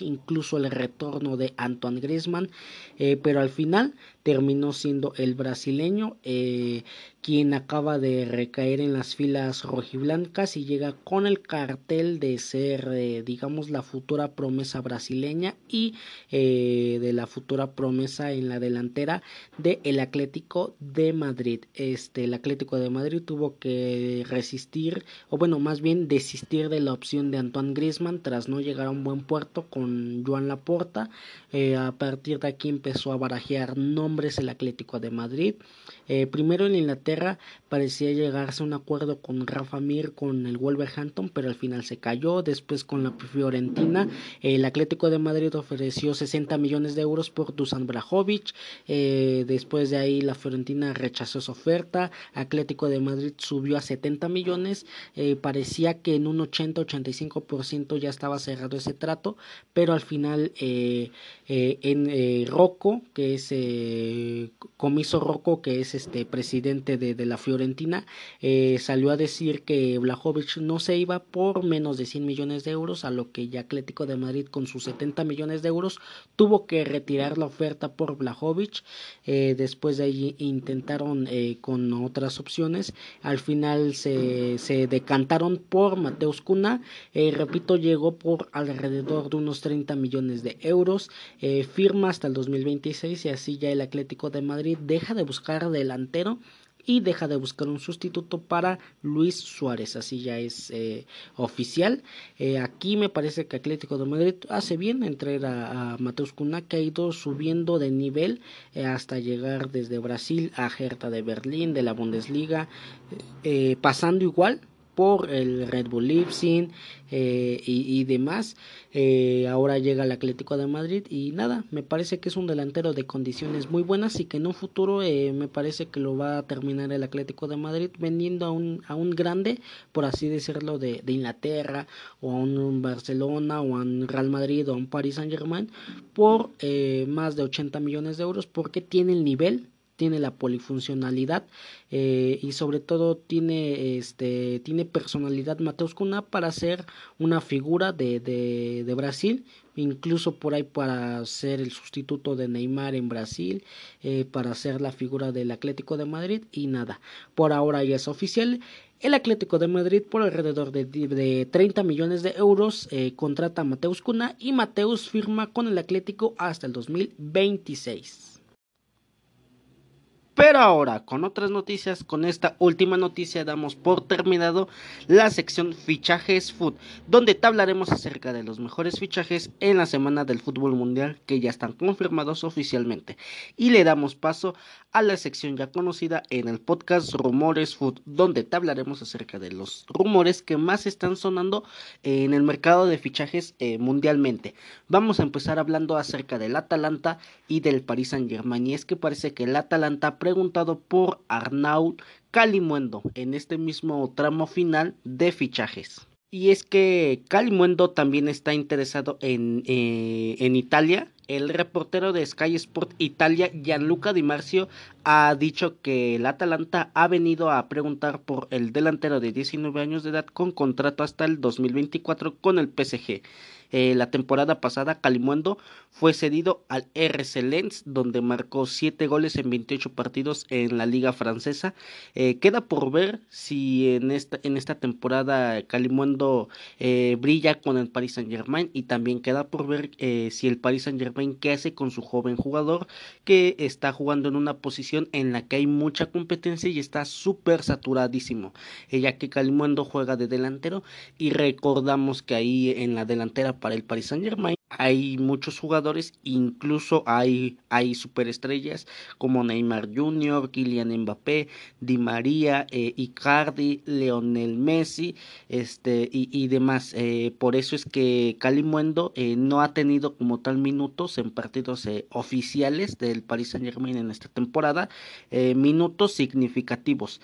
incluso el retorno de Antoine Griezmann, eh, pero al final terminó siendo el brasileño eh, quien acaba de recaer en las filas rojiblancas y llega con el cartel de ser eh, digamos la futura promesa brasileña y de la futura promesa en la delantera del el Atlético de Madrid este el Atlético de Madrid tuvo que resistir o bueno más bien desistir de la opción de Antoine Griezmann tras no llegar a un buen puerto con Joan Laporta. Eh, a partir de aquí empezó a barajear nombres el Atlético de Madrid. Eh, primero en Inglaterra parecía llegarse a un acuerdo con Rafa Mir con el Wolverhampton, pero al final se cayó. Después con la Fiorentina, el Atlético de Madrid ofreció 60 millones de euros por Dusan Brajovic. Eh, después de ahí la Fiorentina rechazó su oferta. Atlético de Madrid subió a 70 millones. parecía que en un 80-85% ya estaba cerrado ese trato, pero al final eh, eh, en eh, Rocco, que es Comiso Rocco, que es este presidente de, la Fiorentina, salió a decir que Blajovic no se iba por menos de 100 millones de euros, a lo que ya Atlético de Madrid con sus 70 millones de euros tuvo que retirar la oferta por Blajovic. después de ahí intentaron con otras opciones, al final se, se decantaron por Mateus Cuna, repito, llegó por alrededor de unos 30 millones de euros, eh, firma hasta el 2026 y así ya el Atlético de Madrid deja de buscar delantero y deja de buscar un sustituto para Luis Suárez. Así ya es eh, oficial. Eh, aquí me parece que Atlético de Madrid hace bien en traer a, Mateus Cunha, que ha ido subiendo de nivel hasta llegar desde Brasil a Hertha de Berlín, de la Bundesliga, pasando igual por el Red Bull Leipzig eh, y, demás. Eh, ahora llega el Atlético de Madrid y nada, me parece que es un delantero de condiciones muy buenas y que en un futuro eh, me parece que lo va a terminar el Atlético de Madrid vendiendo a un, a un grande, por así decirlo, de, de Inglaterra o a un Barcelona o a un Real Madrid o a un Paris Saint Germain por más de 80 millones de euros porque tiene el nivel tiene la polifuncionalidad eh, y sobre todo tiene este tiene personalidad Mateus Cuna para ser una figura de, de, de, Brasil incluso por ahí para ser el sustituto de Neymar en Brasil eh, para ser la figura del Atlético de Madrid y nada. Por ahora ya es oficial. El Atlético de Madrid por alrededor de, de 30 millones de euros eh, contrata a Mateus Cuna y Mateus firma con el Atlético hasta el 2026 pero ahora, con otras noticias, con esta última noticia damos por terminado la sección Fichajes Food, donde te hablaremos acerca de los mejores fichajes en la semana del fútbol mundial que ya están confirmados oficialmente. Y le damos paso a la sección ya conocida en el podcast Rumores Food, donde te hablaremos acerca de los rumores que más están sonando en el mercado de fichajes eh, mundialmente. Vamos a empezar hablando acerca del Atalanta y del Paris Saint Germain. Y es que parece que el Atalanta preguntado por Arnaud Calimuendo en este mismo tramo final de fichajes. Y es que Calimuendo también está interesado en, eh, en Italia El reportero de Sky Sport Italia, Gianluca Di Marcio, ha dicho que el Atalanta ha venido a preguntar por el delantero de 19 años de edad con contrato hasta el 2024 con el PSG. Eh, la temporada pasada, Calimundo fue cedido al RC Lens, donde marcó 7 goles en 28 partidos en la liga francesa. Eh, queda por ver si en esta, en esta temporada Calimundo eh, brilla con el Paris Saint Germain y también queda por ver si el Paris Saint Germain qué hace con su joven jugador que está jugando en una posición en la que hay mucha competencia y está súper saturadísimo, ya que Calimundo juega de delantero y recordamos que ahí en la delantera para el Paris Saint Germain hay muchos jugadores, incluso hay, hay superestrellas como Neymar Jr., Kylian Mbappé, Di María, eh, Icardi, Leonel Messi este, y, y demás. Eh, por eso es que Calimuendo eh, no ha tenido como tal minutos en partidos oficiales del Paris Saint Germain en esta temporada, minutos significativos.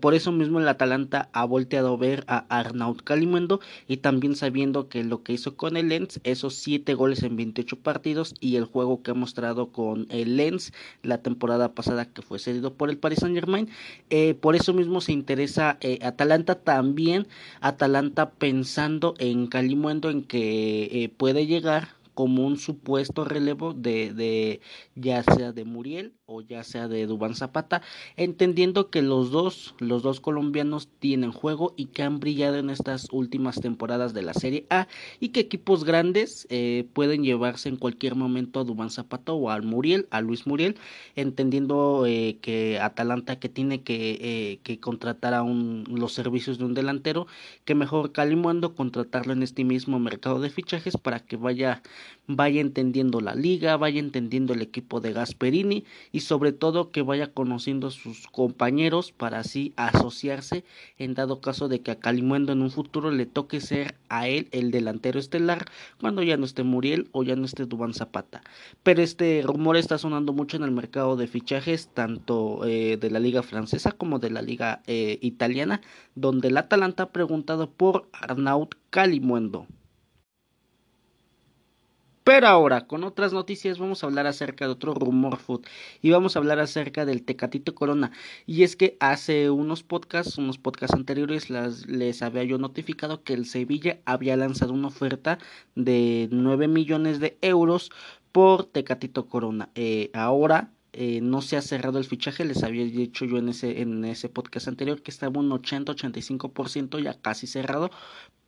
por eso mismo el Atalanta ha volteado a ver a Arnaud Calimuendo y también sabiendo que lo que hizo con el Lens, eso sí goles en 28 partidos y el juego que ha mostrado con el Lens la temporada pasada que fue cedido por el Paris Saint Germain. Eh, por eso mismo se interesa eh, Atalanta también. Atalanta pensando en Calimuendo en que eh, puede llegar como un supuesto relevo de, de ya sea de Muriel o ya sea de Dubán Zapata, entendiendo que los dos, los dos colombianos tienen juego y que han brillado en estas últimas temporadas de la Serie A y que equipos grandes eh, pueden llevarse en cualquier momento a Dubán Zapata o al Muriel, a Luis Muriel, entendiendo eh, que Atalanta que tiene que, eh, que contratar a un, los servicios de un delantero, que mejor Calimundo contratarlo en este mismo mercado de fichajes para que vaya, vaya entendiendo la liga, vaya entendiendo el equipo de Gasperini y sobre todo que vaya conociendo a sus compañeros para así asociarse en dado caso de que a Calimuendo en un futuro le toque ser a él el delantero estelar cuando ya no esté Muriel o ya no esté Dubán Zapata. Pero este rumor está sonando mucho en el mercado de fichajes tanto eh, de la liga francesa como de la liga eh, italiana donde el Atalanta ha preguntado por Arnaud Calimuendo. Pero ahora, con otras noticias, vamos a hablar acerca de otro rumor food y vamos a hablar acerca del Tecatito Corona. Y es que hace unos podcasts, unos podcasts anteriores, les había yo notificado que el Sevilla había lanzado una oferta de 9 millones de euros por Tecatito Corona. Eh, ahora eh, no se ha cerrado el fichaje, les había dicho yo en ese, en ese podcast anterior que estaba un 80-85% ya casi cerrado,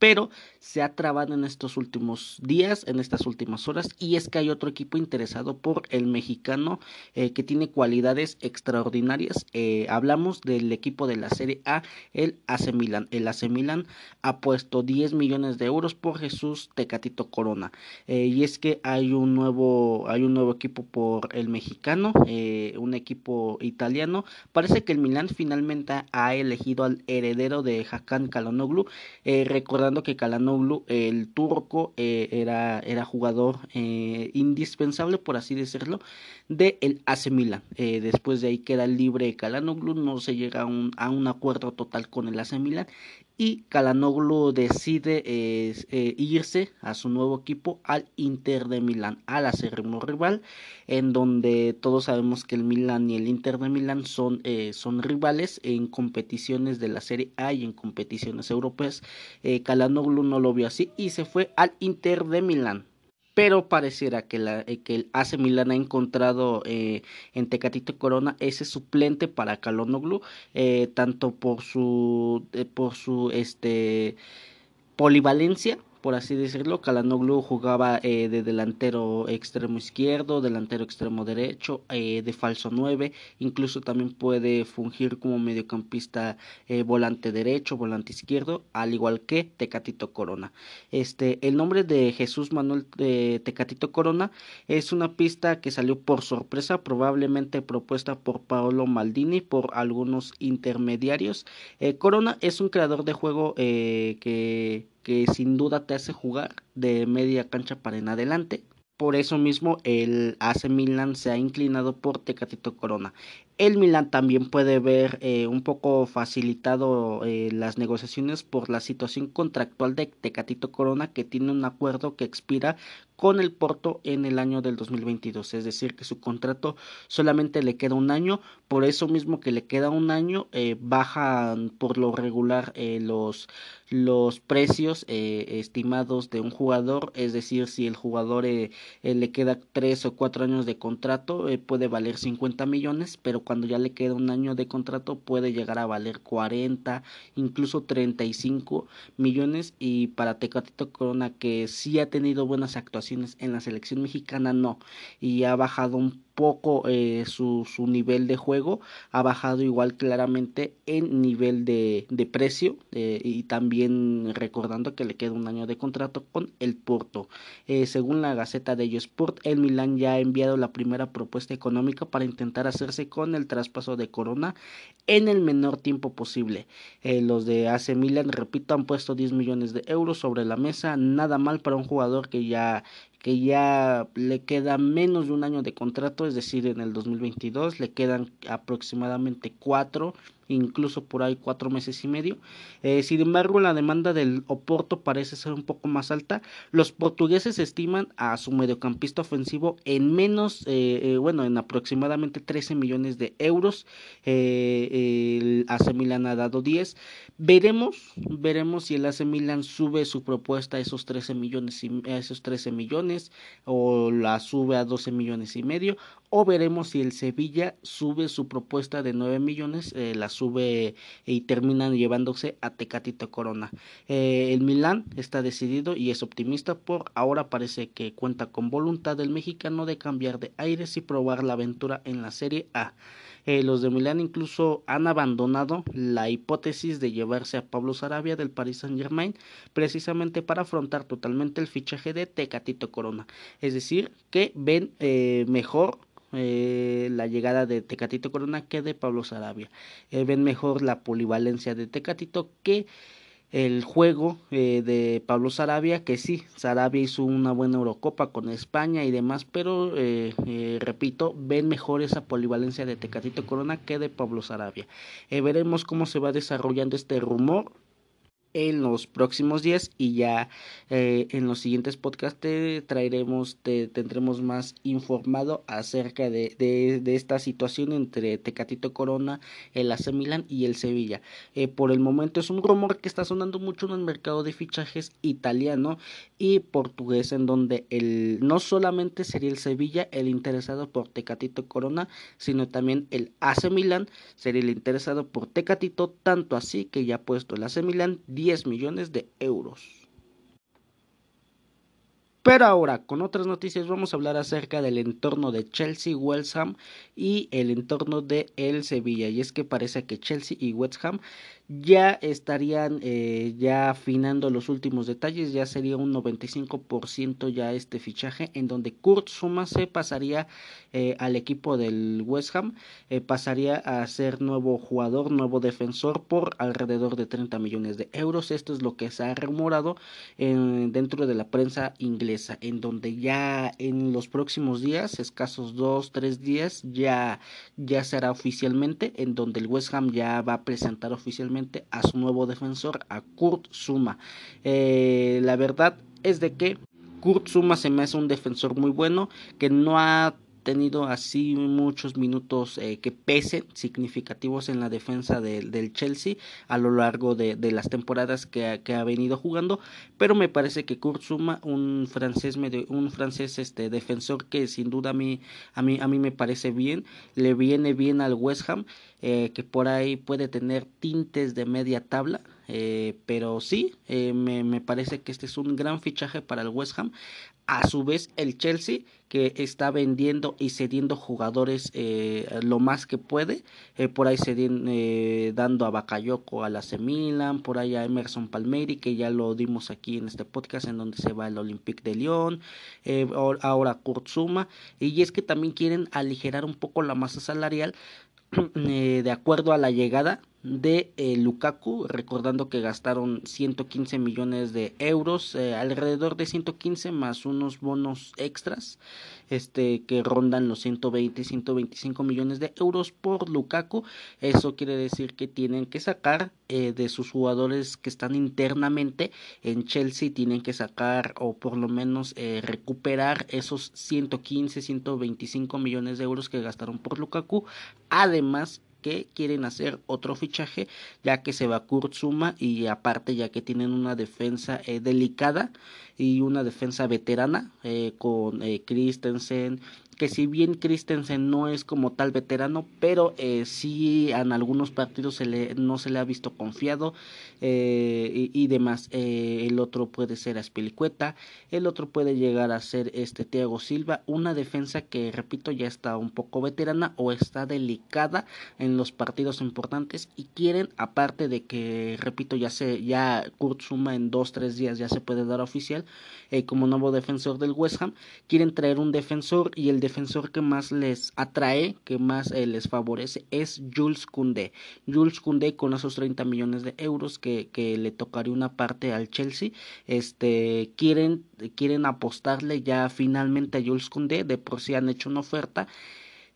pero se ha trabado en estos últimos días, en estas últimas horas, y es que hay otro equipo interesado por el mexicano eh, que tiene cualidades extraordinarias. Eh, hablamos del equipo de la Serie A, el AC Milan. El AC Milan ha puesto 10 millones de euros por Jesús Tecatito Corona. Eh, y es que hay un nuevo, hay un nuevo equipo por el mexicano, un equipo italiano. Parece que el Milan finalmente ha elegido al heredero de Hakan Kalonoglu. recordando que Kalanoglu, el turco, eh, era, era jugador eh, indispensable, por así decirlo, del el AC Milan. Eh, después de ahí queda libre Kalanoglu, no se llega a un, a un acuerdo total con el AC Milan y Kalanoglu decide eh, irse a su nuevo equipo al Inter de Milán, al acérrimo rival, en donde todos sabemos que el Milán y el Inter de Milán son, eh, son rivales en competiciones de la Serie A y en competiciones europeas. Eh, Kalanoglu no lo vio así y se fue al Inter de Milán pero pareciera que, la, eh, que el AC Milan ha encontrado eh, en Tecatito Corona ese suplente para Kalonoglu, eh, tanto por su, por su este, polivalencia por así decirlo. Kalanoglu jugaba eh, de delantero extremo izquierdo, delantero extremo derecho, eh, de falso 9, incluso también puede fungir como mediocampista eh, volante derecho, volante izquierdo, al igual que Tecatito Corona. Este, el nombre de Jesús Manuel Tecatito Corona es una pista que salió por sorpresa, probablemente propuesta por Paolo Maldini, por algunos intermediarios. Corona es un creador de juego que que sin duda te hace jugar de media cancha para en adelante. Por eso mismo el AC Milan se ha inclinado por Tecatito Corona. El Milan también puede ver eh, un poco facilitado eh, las negociaciones por la situación contractual de Tecatito Corona que tiene un acuerdo que expira con el Porto en el año del 2022, es decir, que su contrato solamente le queda un año, por eso mismo que le queda un año, eh, bajan por lo regular eh, los, los precios eh, estimados de un jugador, es decir, si el jugador le queda tres o cuatro años de contrato, puede valer 50 millones, pero cuando ya le queda un año de contrato puede llegar a valer 40, incluso 35 millones y para Tecatito Corona que sí ha tenido buenas actuaciones en la selección mexicana no. Y ha bajado un poco eh, su, su, nivel de juego ha bajado igual claramente en nivel de, de precio eh, y también recordando que le queda un año de contrato con el Porto. Eh, según la Gaceta de Sport el Milan ya ha enviado la primera propuesta económica para intentar hacerse con el traspaso de Corona en el menor tiempo posible. Los de AC Milan repito han puesto 10 millones de euros sobre la mesa nada mal para un jugador que ya que ya le queda menos de un año de contrato, es decir, en el 2022 le quedan aproximadamente cuatro incluso por ahí cuatro meses y medio. Eh, sin embargo, la demanda del Oporto parece ser un poco más alta. Los portugueses estiman a su mediocampista ofensivo en menos, eh, eh, bueno, en aproximadamente 13 millones de euros. el AC Milan ha dado 10. Veremos, veremos si el AC Milan sube su propuesta a esos 13 millones, y, a esos 13 millones o la sube a 12 millones y medio o veremos si el Sevilla sube su propuesta de 9 millones, eh, la sube y terminan llevándose a Tecatito Corona. Eh, el Milán está decidido y es optimista por ahora parece que cuenta con voluntad del mexicano de cambiar de aires y probar la aventura en la Serie A. Eh, los de Milán incluso han abandonado la hipótesis de llevarse a Pablo Sarabia del Paris Saint Germain precisamente para afrontar totalmente el fichaje de Tecatito Corona. Es decir, que ven mejor eh, la llegada de Tecatito Corona que de Pablo Sarabia. Eh, ven mejor la polivalencia de Tecatito que el juego eh, de Pablo Sarabia, que sí, Sarabia hizo una buena Eurocopa con España y demás, pero repito, ven mejor esa polivalencia de Tecatito Corona que de Pablo Sarabia. veremos cómo se va desarrollando este rumor en los próximos días y ya eh, en los siguientes podcasts te traeremos, te tendremos más informado acerca de, de, esta situación entre Tecatito Corona, el AC Milan y el Sevilla. Eh, por el momento es un rumor que está sonando mucho en el mercado de fichajes italiano y portugués en donde el, no solamente sería el Sevilla el interesado por Tecatito Corona, sino también el AC Milan sería el interesado por Tecatito, tanto así que ya ha puesto el AC Milan 10 millones de euros. Pero ahora, con otras noticias, vamos a hablar acerca del entorno de Chelsea, West Ham y el entorno de el Sevilla. Y es que parece que Chelsea y West Ham ya estarían eh, ya afinando los últimos detalles, ya sería un 95% ya este fichaje en donde Kurt Suma se pasaría eh, al equipo del West Ham, eh, pasaría a ser nuevo jugador, nuevo defensor por alrededor de 30 millones de euros. Esto es lo que se ha rumorado dentro de la prensa inglesa, en donde ya en los próximos días, escasos dos, tres días, ya, ya será oficialmente, en donde el West Ham ya va a presentar oficialmente a su nuevo defensor, a Kurt Zuma. Eh, la verdad es de que Kurt Zuma se me hace un defensor muy bueno, que no ha tenido así muchos minutos eh, que pesen significativos en la defensa del Chelsea a lo largo de, las temporadas que, ha venido jugando pero me parece que Kurt Zuma un francés medio, un francés este defensor que sin duda a mí a mí a mí me parece bien le viene bien al West Ham eh, que por ahí puede tener tintes de media tabla eh, pero sí, me, me, parece que este es un gran fichaje para el West Ham. A su vez, el Chelsea, que está vendiendo y cediendo jugadores eh, lo más que puede. por ahí cediendo, dando a Bakayoko a la Milan, por ahí a Emerson Palmeri, que ya lo dimos aquí en este podcast, en donde se va el Olympique de Lyon. ahora Kurzuma. Y es que también quieren aligerar un poco la masa salarial de acuerdo a la llegada de eh, Lukaku, recordando que gastaron 115 millones de euros, eh, alrededor de 115 más unos bonos extras este que rondan los 120 125 millones de euros por Lukaku. Eso quiere decir que tienen que sacar eh, de sus jugadores que están internamente en Chelsea tienen que sacar o por lo menos eh, recuperar esos 115 125 millones de euros que gastaron por Lukaku. Además que quieren hacer otro fichaje ya que se va Kurtzuma y aparte ya que tienen una defensa eh, delicada y una defensa veterana eh, con eh, Christensen que si bien Christensen no es como tal veterano, pero eh, sí en algunos partidos se le, no se le ha visto confiado eh, y, demás. Eh, el otro puede ser Aspilicueta, el otro puede llegar a ser este Thiago Silva, una defensa que repito ya está un poco veterana o está delicada en los partidos importantes y quieren aparte de que repito ya se ya Kurt Zuma en dos tres días ya se puede dar oficial como nuevo defensor del West Ham quieren traer un defensor y el defensor que más les atrae, que más eh, les favorece, es Jules Koundé. Jules Koundé con esos 30 millones de euros que, que le tocaría una parte al Chelsea, este, quieren, quieren apostarle ya finalmente a Jules Koundé, de por sí han hecho una oferta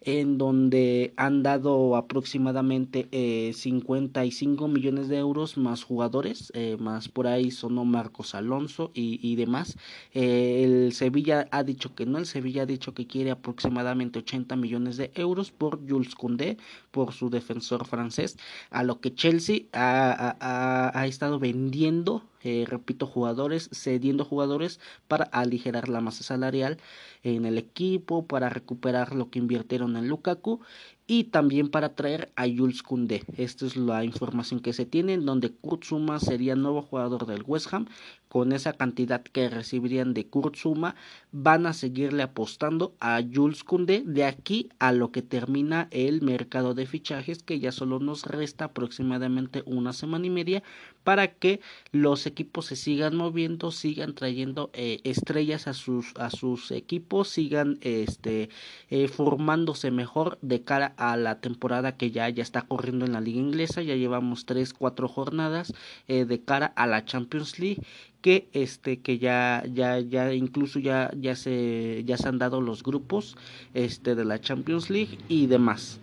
en donde han dado aproximadamente eh, 55 millones de euros más jugadores, eh, más por ahí sonó Marcos Alonso y, y demás. Eh, el Sevilla ha dicho que no, el Sevilla ha dicho que quiere aproximadamente 80 millones de euros por Jules Koundé, por su defensor francés, a lo que Chelsea ha, ha, ha estado vendiendo eh, repito, jugadores, cediendo jugadores para aligerar la masa salarial en el equipo, para recuperar lo que invirtieron en Lukaku y también para traer a Jules Koundé. Esta es la información que se tiene, en donde Kurzuma sería nuevo jugador del West Ham. Con esa cantidad que recibirían de Kurzuma, van a seguirle apostando a Jules Koundé de aquí a lo que termina el mercado de fichajes, que ya solo nos resta aproximadamente una semana y media para que los equipos se sigan moviendo, sigan trayendo eh, estrellas a sus, a sus equipos, sigan este, eh, formándose mejor de cara a la temporada que ya, ya está corriendo en la liga inglesa, ya llevamos 3, 4 jornadas eh, de cara a la Champions League que este que ya ya ya incluso ya ya se ya se han dado los grupos este de la Champions League y demás.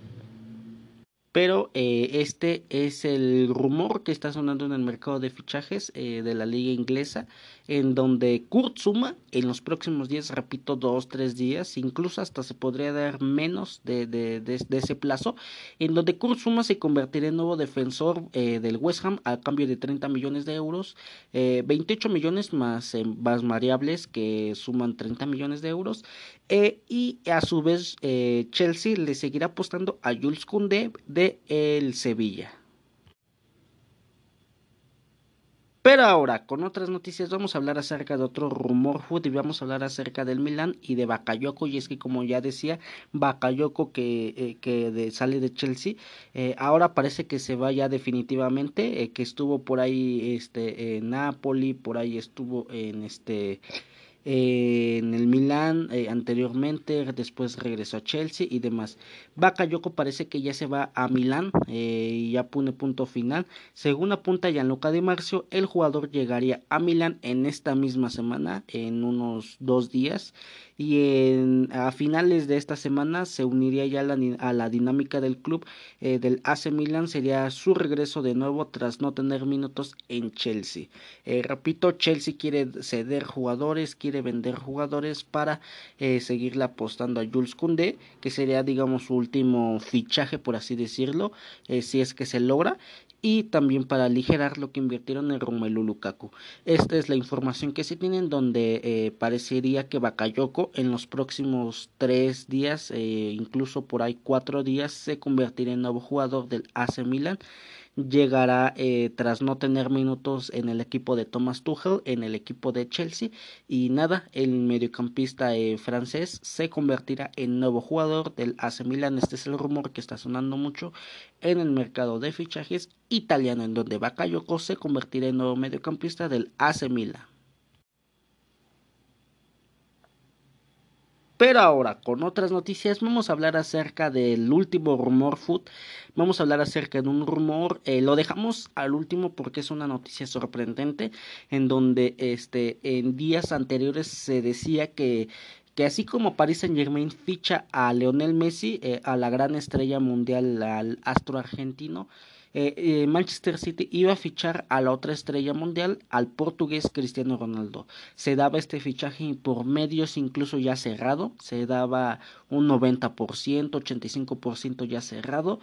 Pero eh, este es el rumor que está sonando en el mercado de fichajes eh, de la liga inglesa, en donde Kurt Zuma en los próximos días, repito, dos, tres días, incluso hasta se podría dar menos de, de, de, ese plazo, en donde Kurt Zuma se convertirá en nuevo defensor eh, del West Ham a cambio de 30 millones de euros, 28 millones más, más variables que suman 30 millones de euros, y a su vez Chelsea le seguirá apostando a Jules Koundé de el Sevilla. Pero ahora, con otras noticias, vamos a hablar acerca de otro rumor food y vamos a hablar acerca del Milan y de Bakayoko. Y es que, como ya decía, Bakayoko que, eh, que de, sale de Chelsea, eh, ahora parece que se va ya definitivamente, eh, que estuvo por ahí este, en Napoli, por ahí estuvo en este en el Milan eh, anteriormente, después regresó a Chelsea y demás. Bakayoko parece que ya se va a Milán eh, y ya pone punto final. Según apunta Gianluca Di Marcio, el jugador llegaría a Milán en esta misma semana, en unos dos días y en, a finales de esta semana se uniría ya a la, dinámica del club eh, del AC Milan. Sería su regreso de nuevo tras no tener minutos en Chelsea. Eh, repito Chelsea quiere ceder jugadores quiere vender jugadores para eh, seguirle apostando a Jules Koundé que sería digamos su último fichaje por así decirlo si es que se logra y también para aligerar lo que invirtieron en Romelu Lukaku. Esta es la información que se tiene en donde eh, parecería que Bakayoko en los próximos tres días, eh, incluso por ahí cuatro días, se convertirá en nuevo jugador del AC Milan llegará eh, tras no tener minutos en el equipo de Thomas Tuchel, en el equipo de Chelsea y nada, el mediocampista eh, francés se convertirá en nuevo jugador del AC Milan, este es el rumor que está sonando mucho en el mercado de fichajes italiano en donde Bakayoko se convertirá en nuevo mediocampista del AC Milan. Pero ahora, con otras noticias, vamos a hablar acerca del último rumor food. Vamos a hablar acerca de un rumor, eh, lo dejamos al último porque es una noticia sorprendente, en donde este, en días anteriores se decía que que así como Paris Saint Germain ficha a Leonel Messi, eh, a la gran estrella mundial, al astro argentino, eh, eh, Manchester City iba a fichar a la otra estrella mundial, al portugués Cristiano Ronaldo. Se daba este fichaje por medios incluso ya cerrado, se daba un 90%, 85% ya cerrado,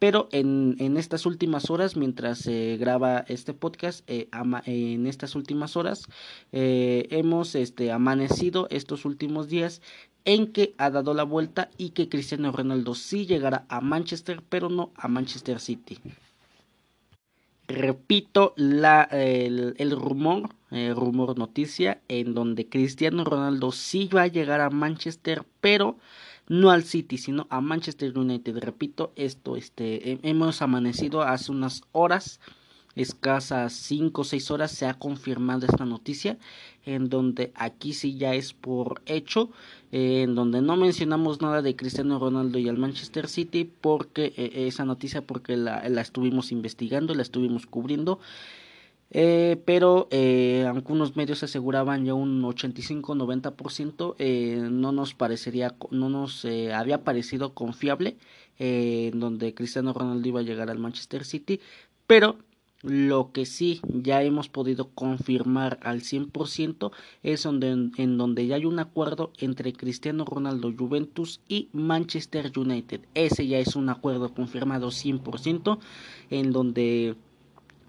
pero en, en, estas últimas horas, mientras se graba este podcast, eh, en estas últimas horas, hemos este, amanecido estos últimos días en que ha dado la vuelta y que Cristiano Ronaldo sí llegará a Manchester, pero no a Manchester City repito la, el, rumor, el rumor noticia, en donde Cristiano Ronaldo sí va a llegar a Manchester, pero no al City, sino a Manchester United. Repito, esto, este, hemos amanecido hace unas horas escasas 5 o 6 horas se ha confirmado esta noticia en donde aquí sí ya es por hecho eh, en donde no mencionamos nada de Cristiano Ronaldo y al Manchester City porque eh, esa noticia porque la, estuvimos investigando la estuvimos cubriendo. Eh, pero algunos medios aseguraban ya un 85-90% no nos parecería no nos había parecido confiable en donde Cristiano Ronaldo iba a llegar al Manchester City pero lo que sí ya hemos podido confirmar al 100% es donde, en donde ya hay un acuerdo entre Cristiano Ronaldo Juventus y Manchester United. Ese ya es un acuerdo confirmado 100% en donde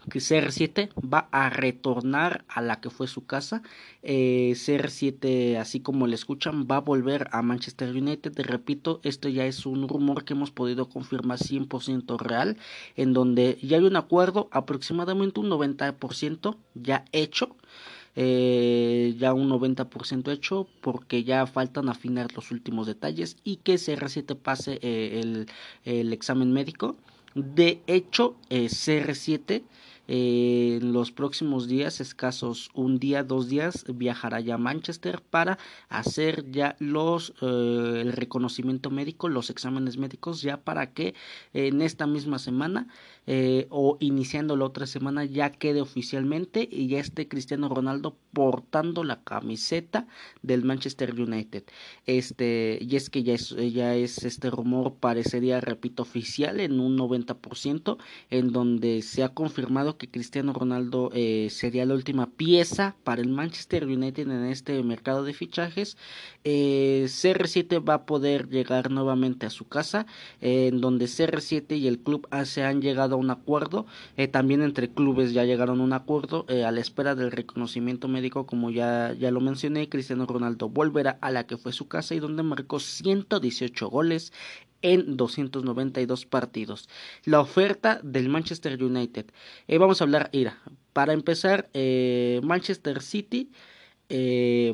que CR7 va a retornar a la que fue su casa. Eh, CR7, así como le escuchan, va a volver a Manchester United. Repito, esto ya es un rumor que hemos podido confirmar 100% real, en donde ya hay un acuerdo, aproximadamente un 90% ya hecho. Eh, ya un 90% hecho porque ya faltan afinar los últimos detalles y que CR7 pase eh, el, el, examen médico. De hecho, eh, CR7 eh, en los próximos días, escasos un día, dos días, viajará ya a Manchester para hacer ya los eh, el reconocimiento médico, los exámenes médicos, ya para que en esta misma semana eh, o iniciando la otra semana ya quede oficialmente y ya esté Cristiano Ronaldo portando la camiseta del Manchester United. Este, y es que ya es, ya es este rumor, parecería, repito, oficial en un 90%, en donde se ha confirmado que Cristiano Ronaldo eh, sería la última pieza para el Manchester United en este mercado de fichajes. Eh, CR7 va a poder llegar nuevamente a su casa, en donde CR7 y el club se han llegado un acuerdo. Eh, también entre clubes ya llegaron a un acuerdo eh, a la espera del reconocimiento médico, como ya, ya lo mencioné. Cristiano Ronaldo volverá a la que fue su casa y donde marcó 118 goles en 292 partidos. La oferta del Manchester United. Eh, vamos a hablar, Ira. Para empezar, Manchester City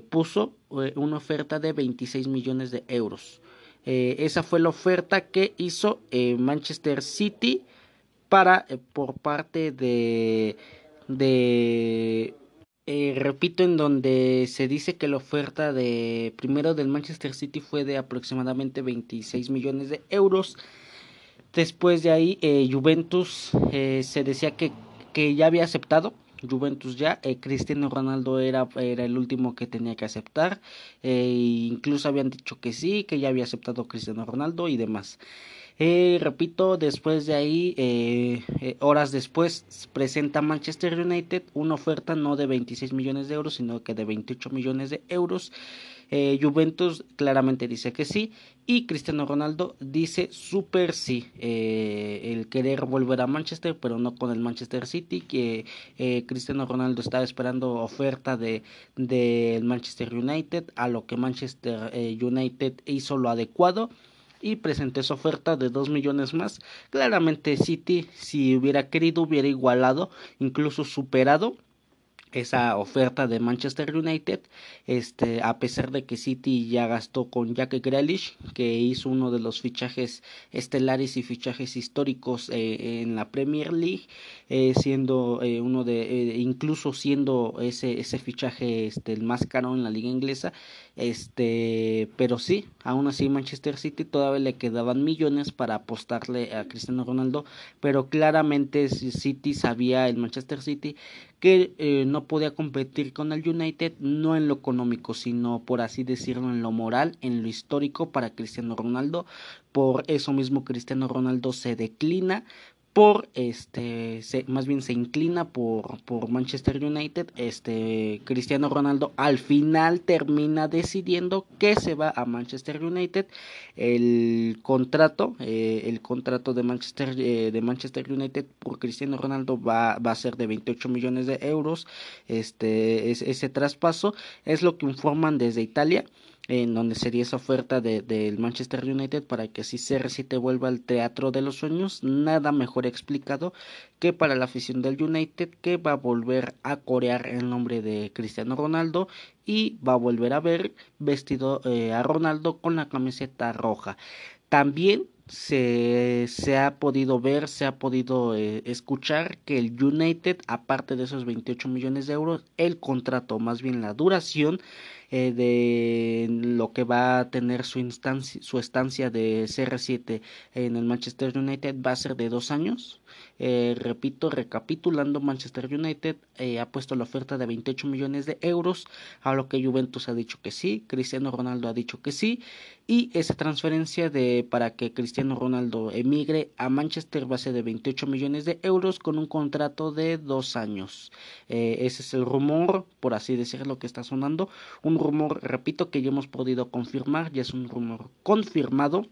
puso una oferta de 26 millones de euros. esa fue la oferta que hizo Manchester City para eh, por parte de de eh, repito en donde se dice que la oferta de primero del Manchester City fue de aproximadamente 26 millones de euros. Después de ahí eh, Juventus se decía que, que ya había aceptado. Juventus ya, Cristiano Ronaldo era, era el último que tenía que aceptar, incluso habían dicho que sí, que ya había aceptado Cristiano Ronaldo y demás. Eh, repito, después de ahí, eh, eh, horas después, presenta Manchester United una oferta no de 26 millones de euros, sino que de 28 millones de euros. Juventus claramente dice que sí y Cristiano Ronaldo dice super sí. el querer volver a Manchester, pero no con el Manchester City, que Cristiano Ronaldo estaba esperando oferta de del Manchester United, a lo que Manchester United hizo lo adecuado y presenté su oferta de 2 millones más. Claramente City, si hubiera querido, hubiera igualado, incluso superado esa oferta de Manchester United, este, a pesar de que City ya gastó con Jack Grealish, que hizo uno de los fichajes estelares y fichajes históricos eh, en la Premier League, eh, siendo eh, uno de, incluso siendo ese, ese fichaje este, el más caro en la liga inglesa, este, pero sí, aún así Manchester City todavía le quedaban millones para apostarle a Cristiano Ronaldo, pero claramente City sabía el Manchester City que no no podía competir con el United, no en lo económico, sino por así decirlo en lo moral, en lo histórico para Cristiano Ronaldo. Por eso mismo Cristiano Ronaldo se declina por este se, más bien se inclina por, por Manchester United este Cristiano Ronaldo al final termina decidiendo que se va a Manchester United. El contrato eh, el contrato de Manchester eh, de Manchester United por Cristiano Ronaldo va, va a ser de 28 millones de euros. Este ese traspaso es lo que informan desde Italia en donde sería esa oferta del de, Manchester United para que así CR7 vuelva al teatro de los sueños, nada mejor explicado que para la afición del United que va a volver a corear el nombre de Cristiano Ronaldo y va a volver a ver vestido eh, a Ronaldo con la camiseta roja. También se, se, ha podido ver, se ha podido eh, escuchar que el United, aparte de esos 28 millones de euros, el contrato, más bien la duración, eh, de lo que va a tener su, su estancia de CR7 en el Manchester United va a ser de dos años. Eh, repito, recapitulando, Manchester United eh, ha puesto la oferta de 28 millones de euros, a lo que Juventus ha dicho que sí, Cristiano Ronaldo ha dicho que sí, y esa transferencia de para que Cristiano Ronaldo emigre a Manchester va a ser de 28 millones de euros con un contrato de dos años. ese es el rumor, por así decirlo, que está sonando. Un rumor, repito, que ya hemos podido confirmar, ya es un rumor confirmado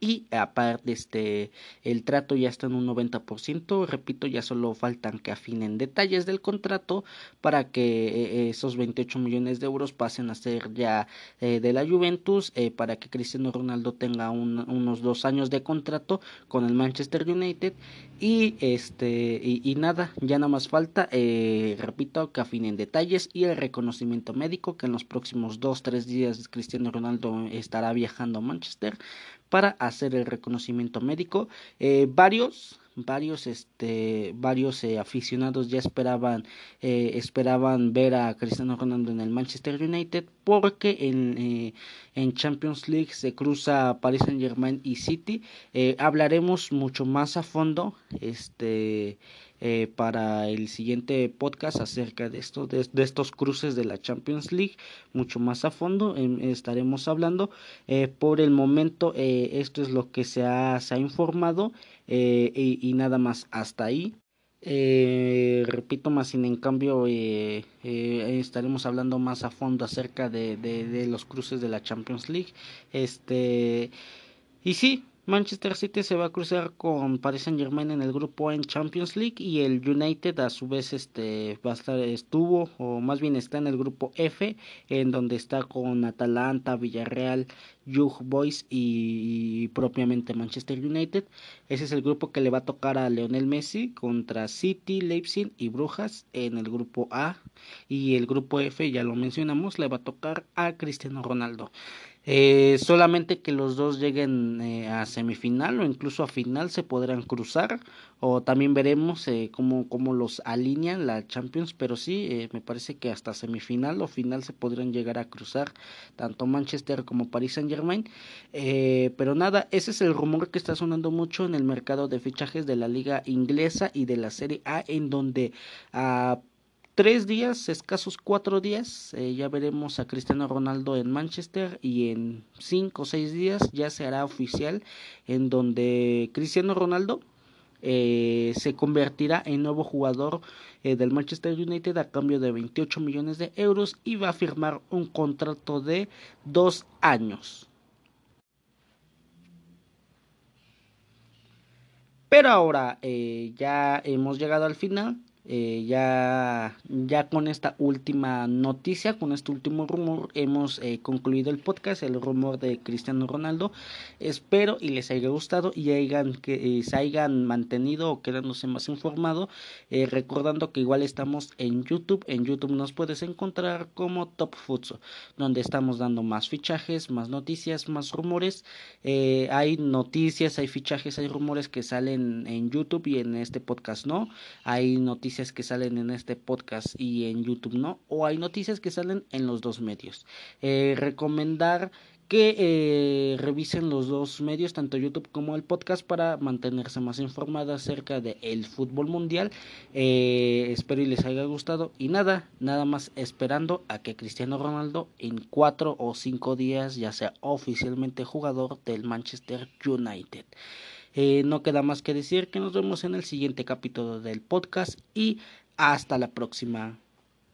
y aparte este el trato ya está en un 90%, repito, ya solo faltan que afinen detalles del contrato para que eh, esos 28 millones de euros pasen a ser ya eh, de la Juventus, eh, para que Cristiano Ronaldo tenga unos dos años de contrato con el Manchester United y este y, y nada, ya nada más falta, repito, que afinen detalles y el reconocimiento médico que en los próximos dos, tres días Cristiano Ronaldo estará viajando a Manchester para hacer el reconocimiento médico. Eh, varios varios este varios eh, aficionados ya esperaban eh, esperaban ver a Cristiano Ronaldo en el Manchester United porque en, en Champions League se cruza Paris Saint Germain y City. Hablaremos mucho más a fondo este eh, para el siguiente podcast acerca de, esto, de, estos cruces de la Champions League. Mucho más a fondo em, estaremos hablando. Eh, por el momento eh, esto es lo que se ha, se ha informado y, y, nada más hasta ahí. Repito más sin en cambio estaremos hablando más a fondo acerca de, de, de los cruces de la Champions League. Este y sí Manchester City se va a cruzar con Paris Saint Germain en el grupo en Champions League y el United a su vez este va a estar estuvo o más bien está en el grupo F en donde está con Atalanta, Villarreal, Young Boys y, propiamente Manchester United. Ese es el grupo que le va a tocar a Leonel Messi contra City, Leipzig y Brujas en el grupo A y el grupo F ya lo mencionamos le va a tocar a Cristiano Ronaldo. Eh, solamente que los dos lleguen eh, a semifinal o incluso a final se podrán cruzar o también veremos eh, cómo, cómo, los alinean la Champions pero sí eh, me parece que hasta semifinal o final se podrán llegar a cruzar tanto Manchester como Paris Saint Germain pero nada ese es el rumor que está sonando mucho en el mercado de fichajes de la liga inglesa y de la serie A en donde a tres días, escasos cuatro días, eh, ya veremos a Cristiano Ronaldo en Manchester y en cinco o seis días ya se hará oficial en donde Cristiano Ronaldo eh, se convertirá en nuevo jugador eh, del Manchester United a cambio de 28 millones de euros y va a firmar un contrato de dos años. Pero ahora ya hemos llegado al final eh, ya, ya con esta última noticia, con este último rumor, hemos eh, concluido el podcast, el rumor de Cristiano Ronaldo. Espero y les haya gustado y que eh, se hayan mantenido o quedándose más informado. recordando que igual estamos en YouTube. En YouTube nos puedes encontrar como Top Futsal, donde estamos dando más fichajes, más noticias, más rumores. hay noticias, hay fichajes, hay rumores que salen en YouTube y en este podcast no. Hay noticias que salen en este podcast y en YouTube no, o hay noticias que salen en los dos medios. Eh, recomendar que eh, revisen los dos medios, tanto YouTube como el podcast, para mantenerse más informados acerca del fútbol mundial. Eh, espero y les haya gustado. Y nada, nada más esperando a que Cristiano Ronaldo en cuatro o cinco días ya sea oficialmente jugador del Manchester United. Eh, no queda más que decir que nos vemos en el siguiente capítulo del podcast y hasta la próxima.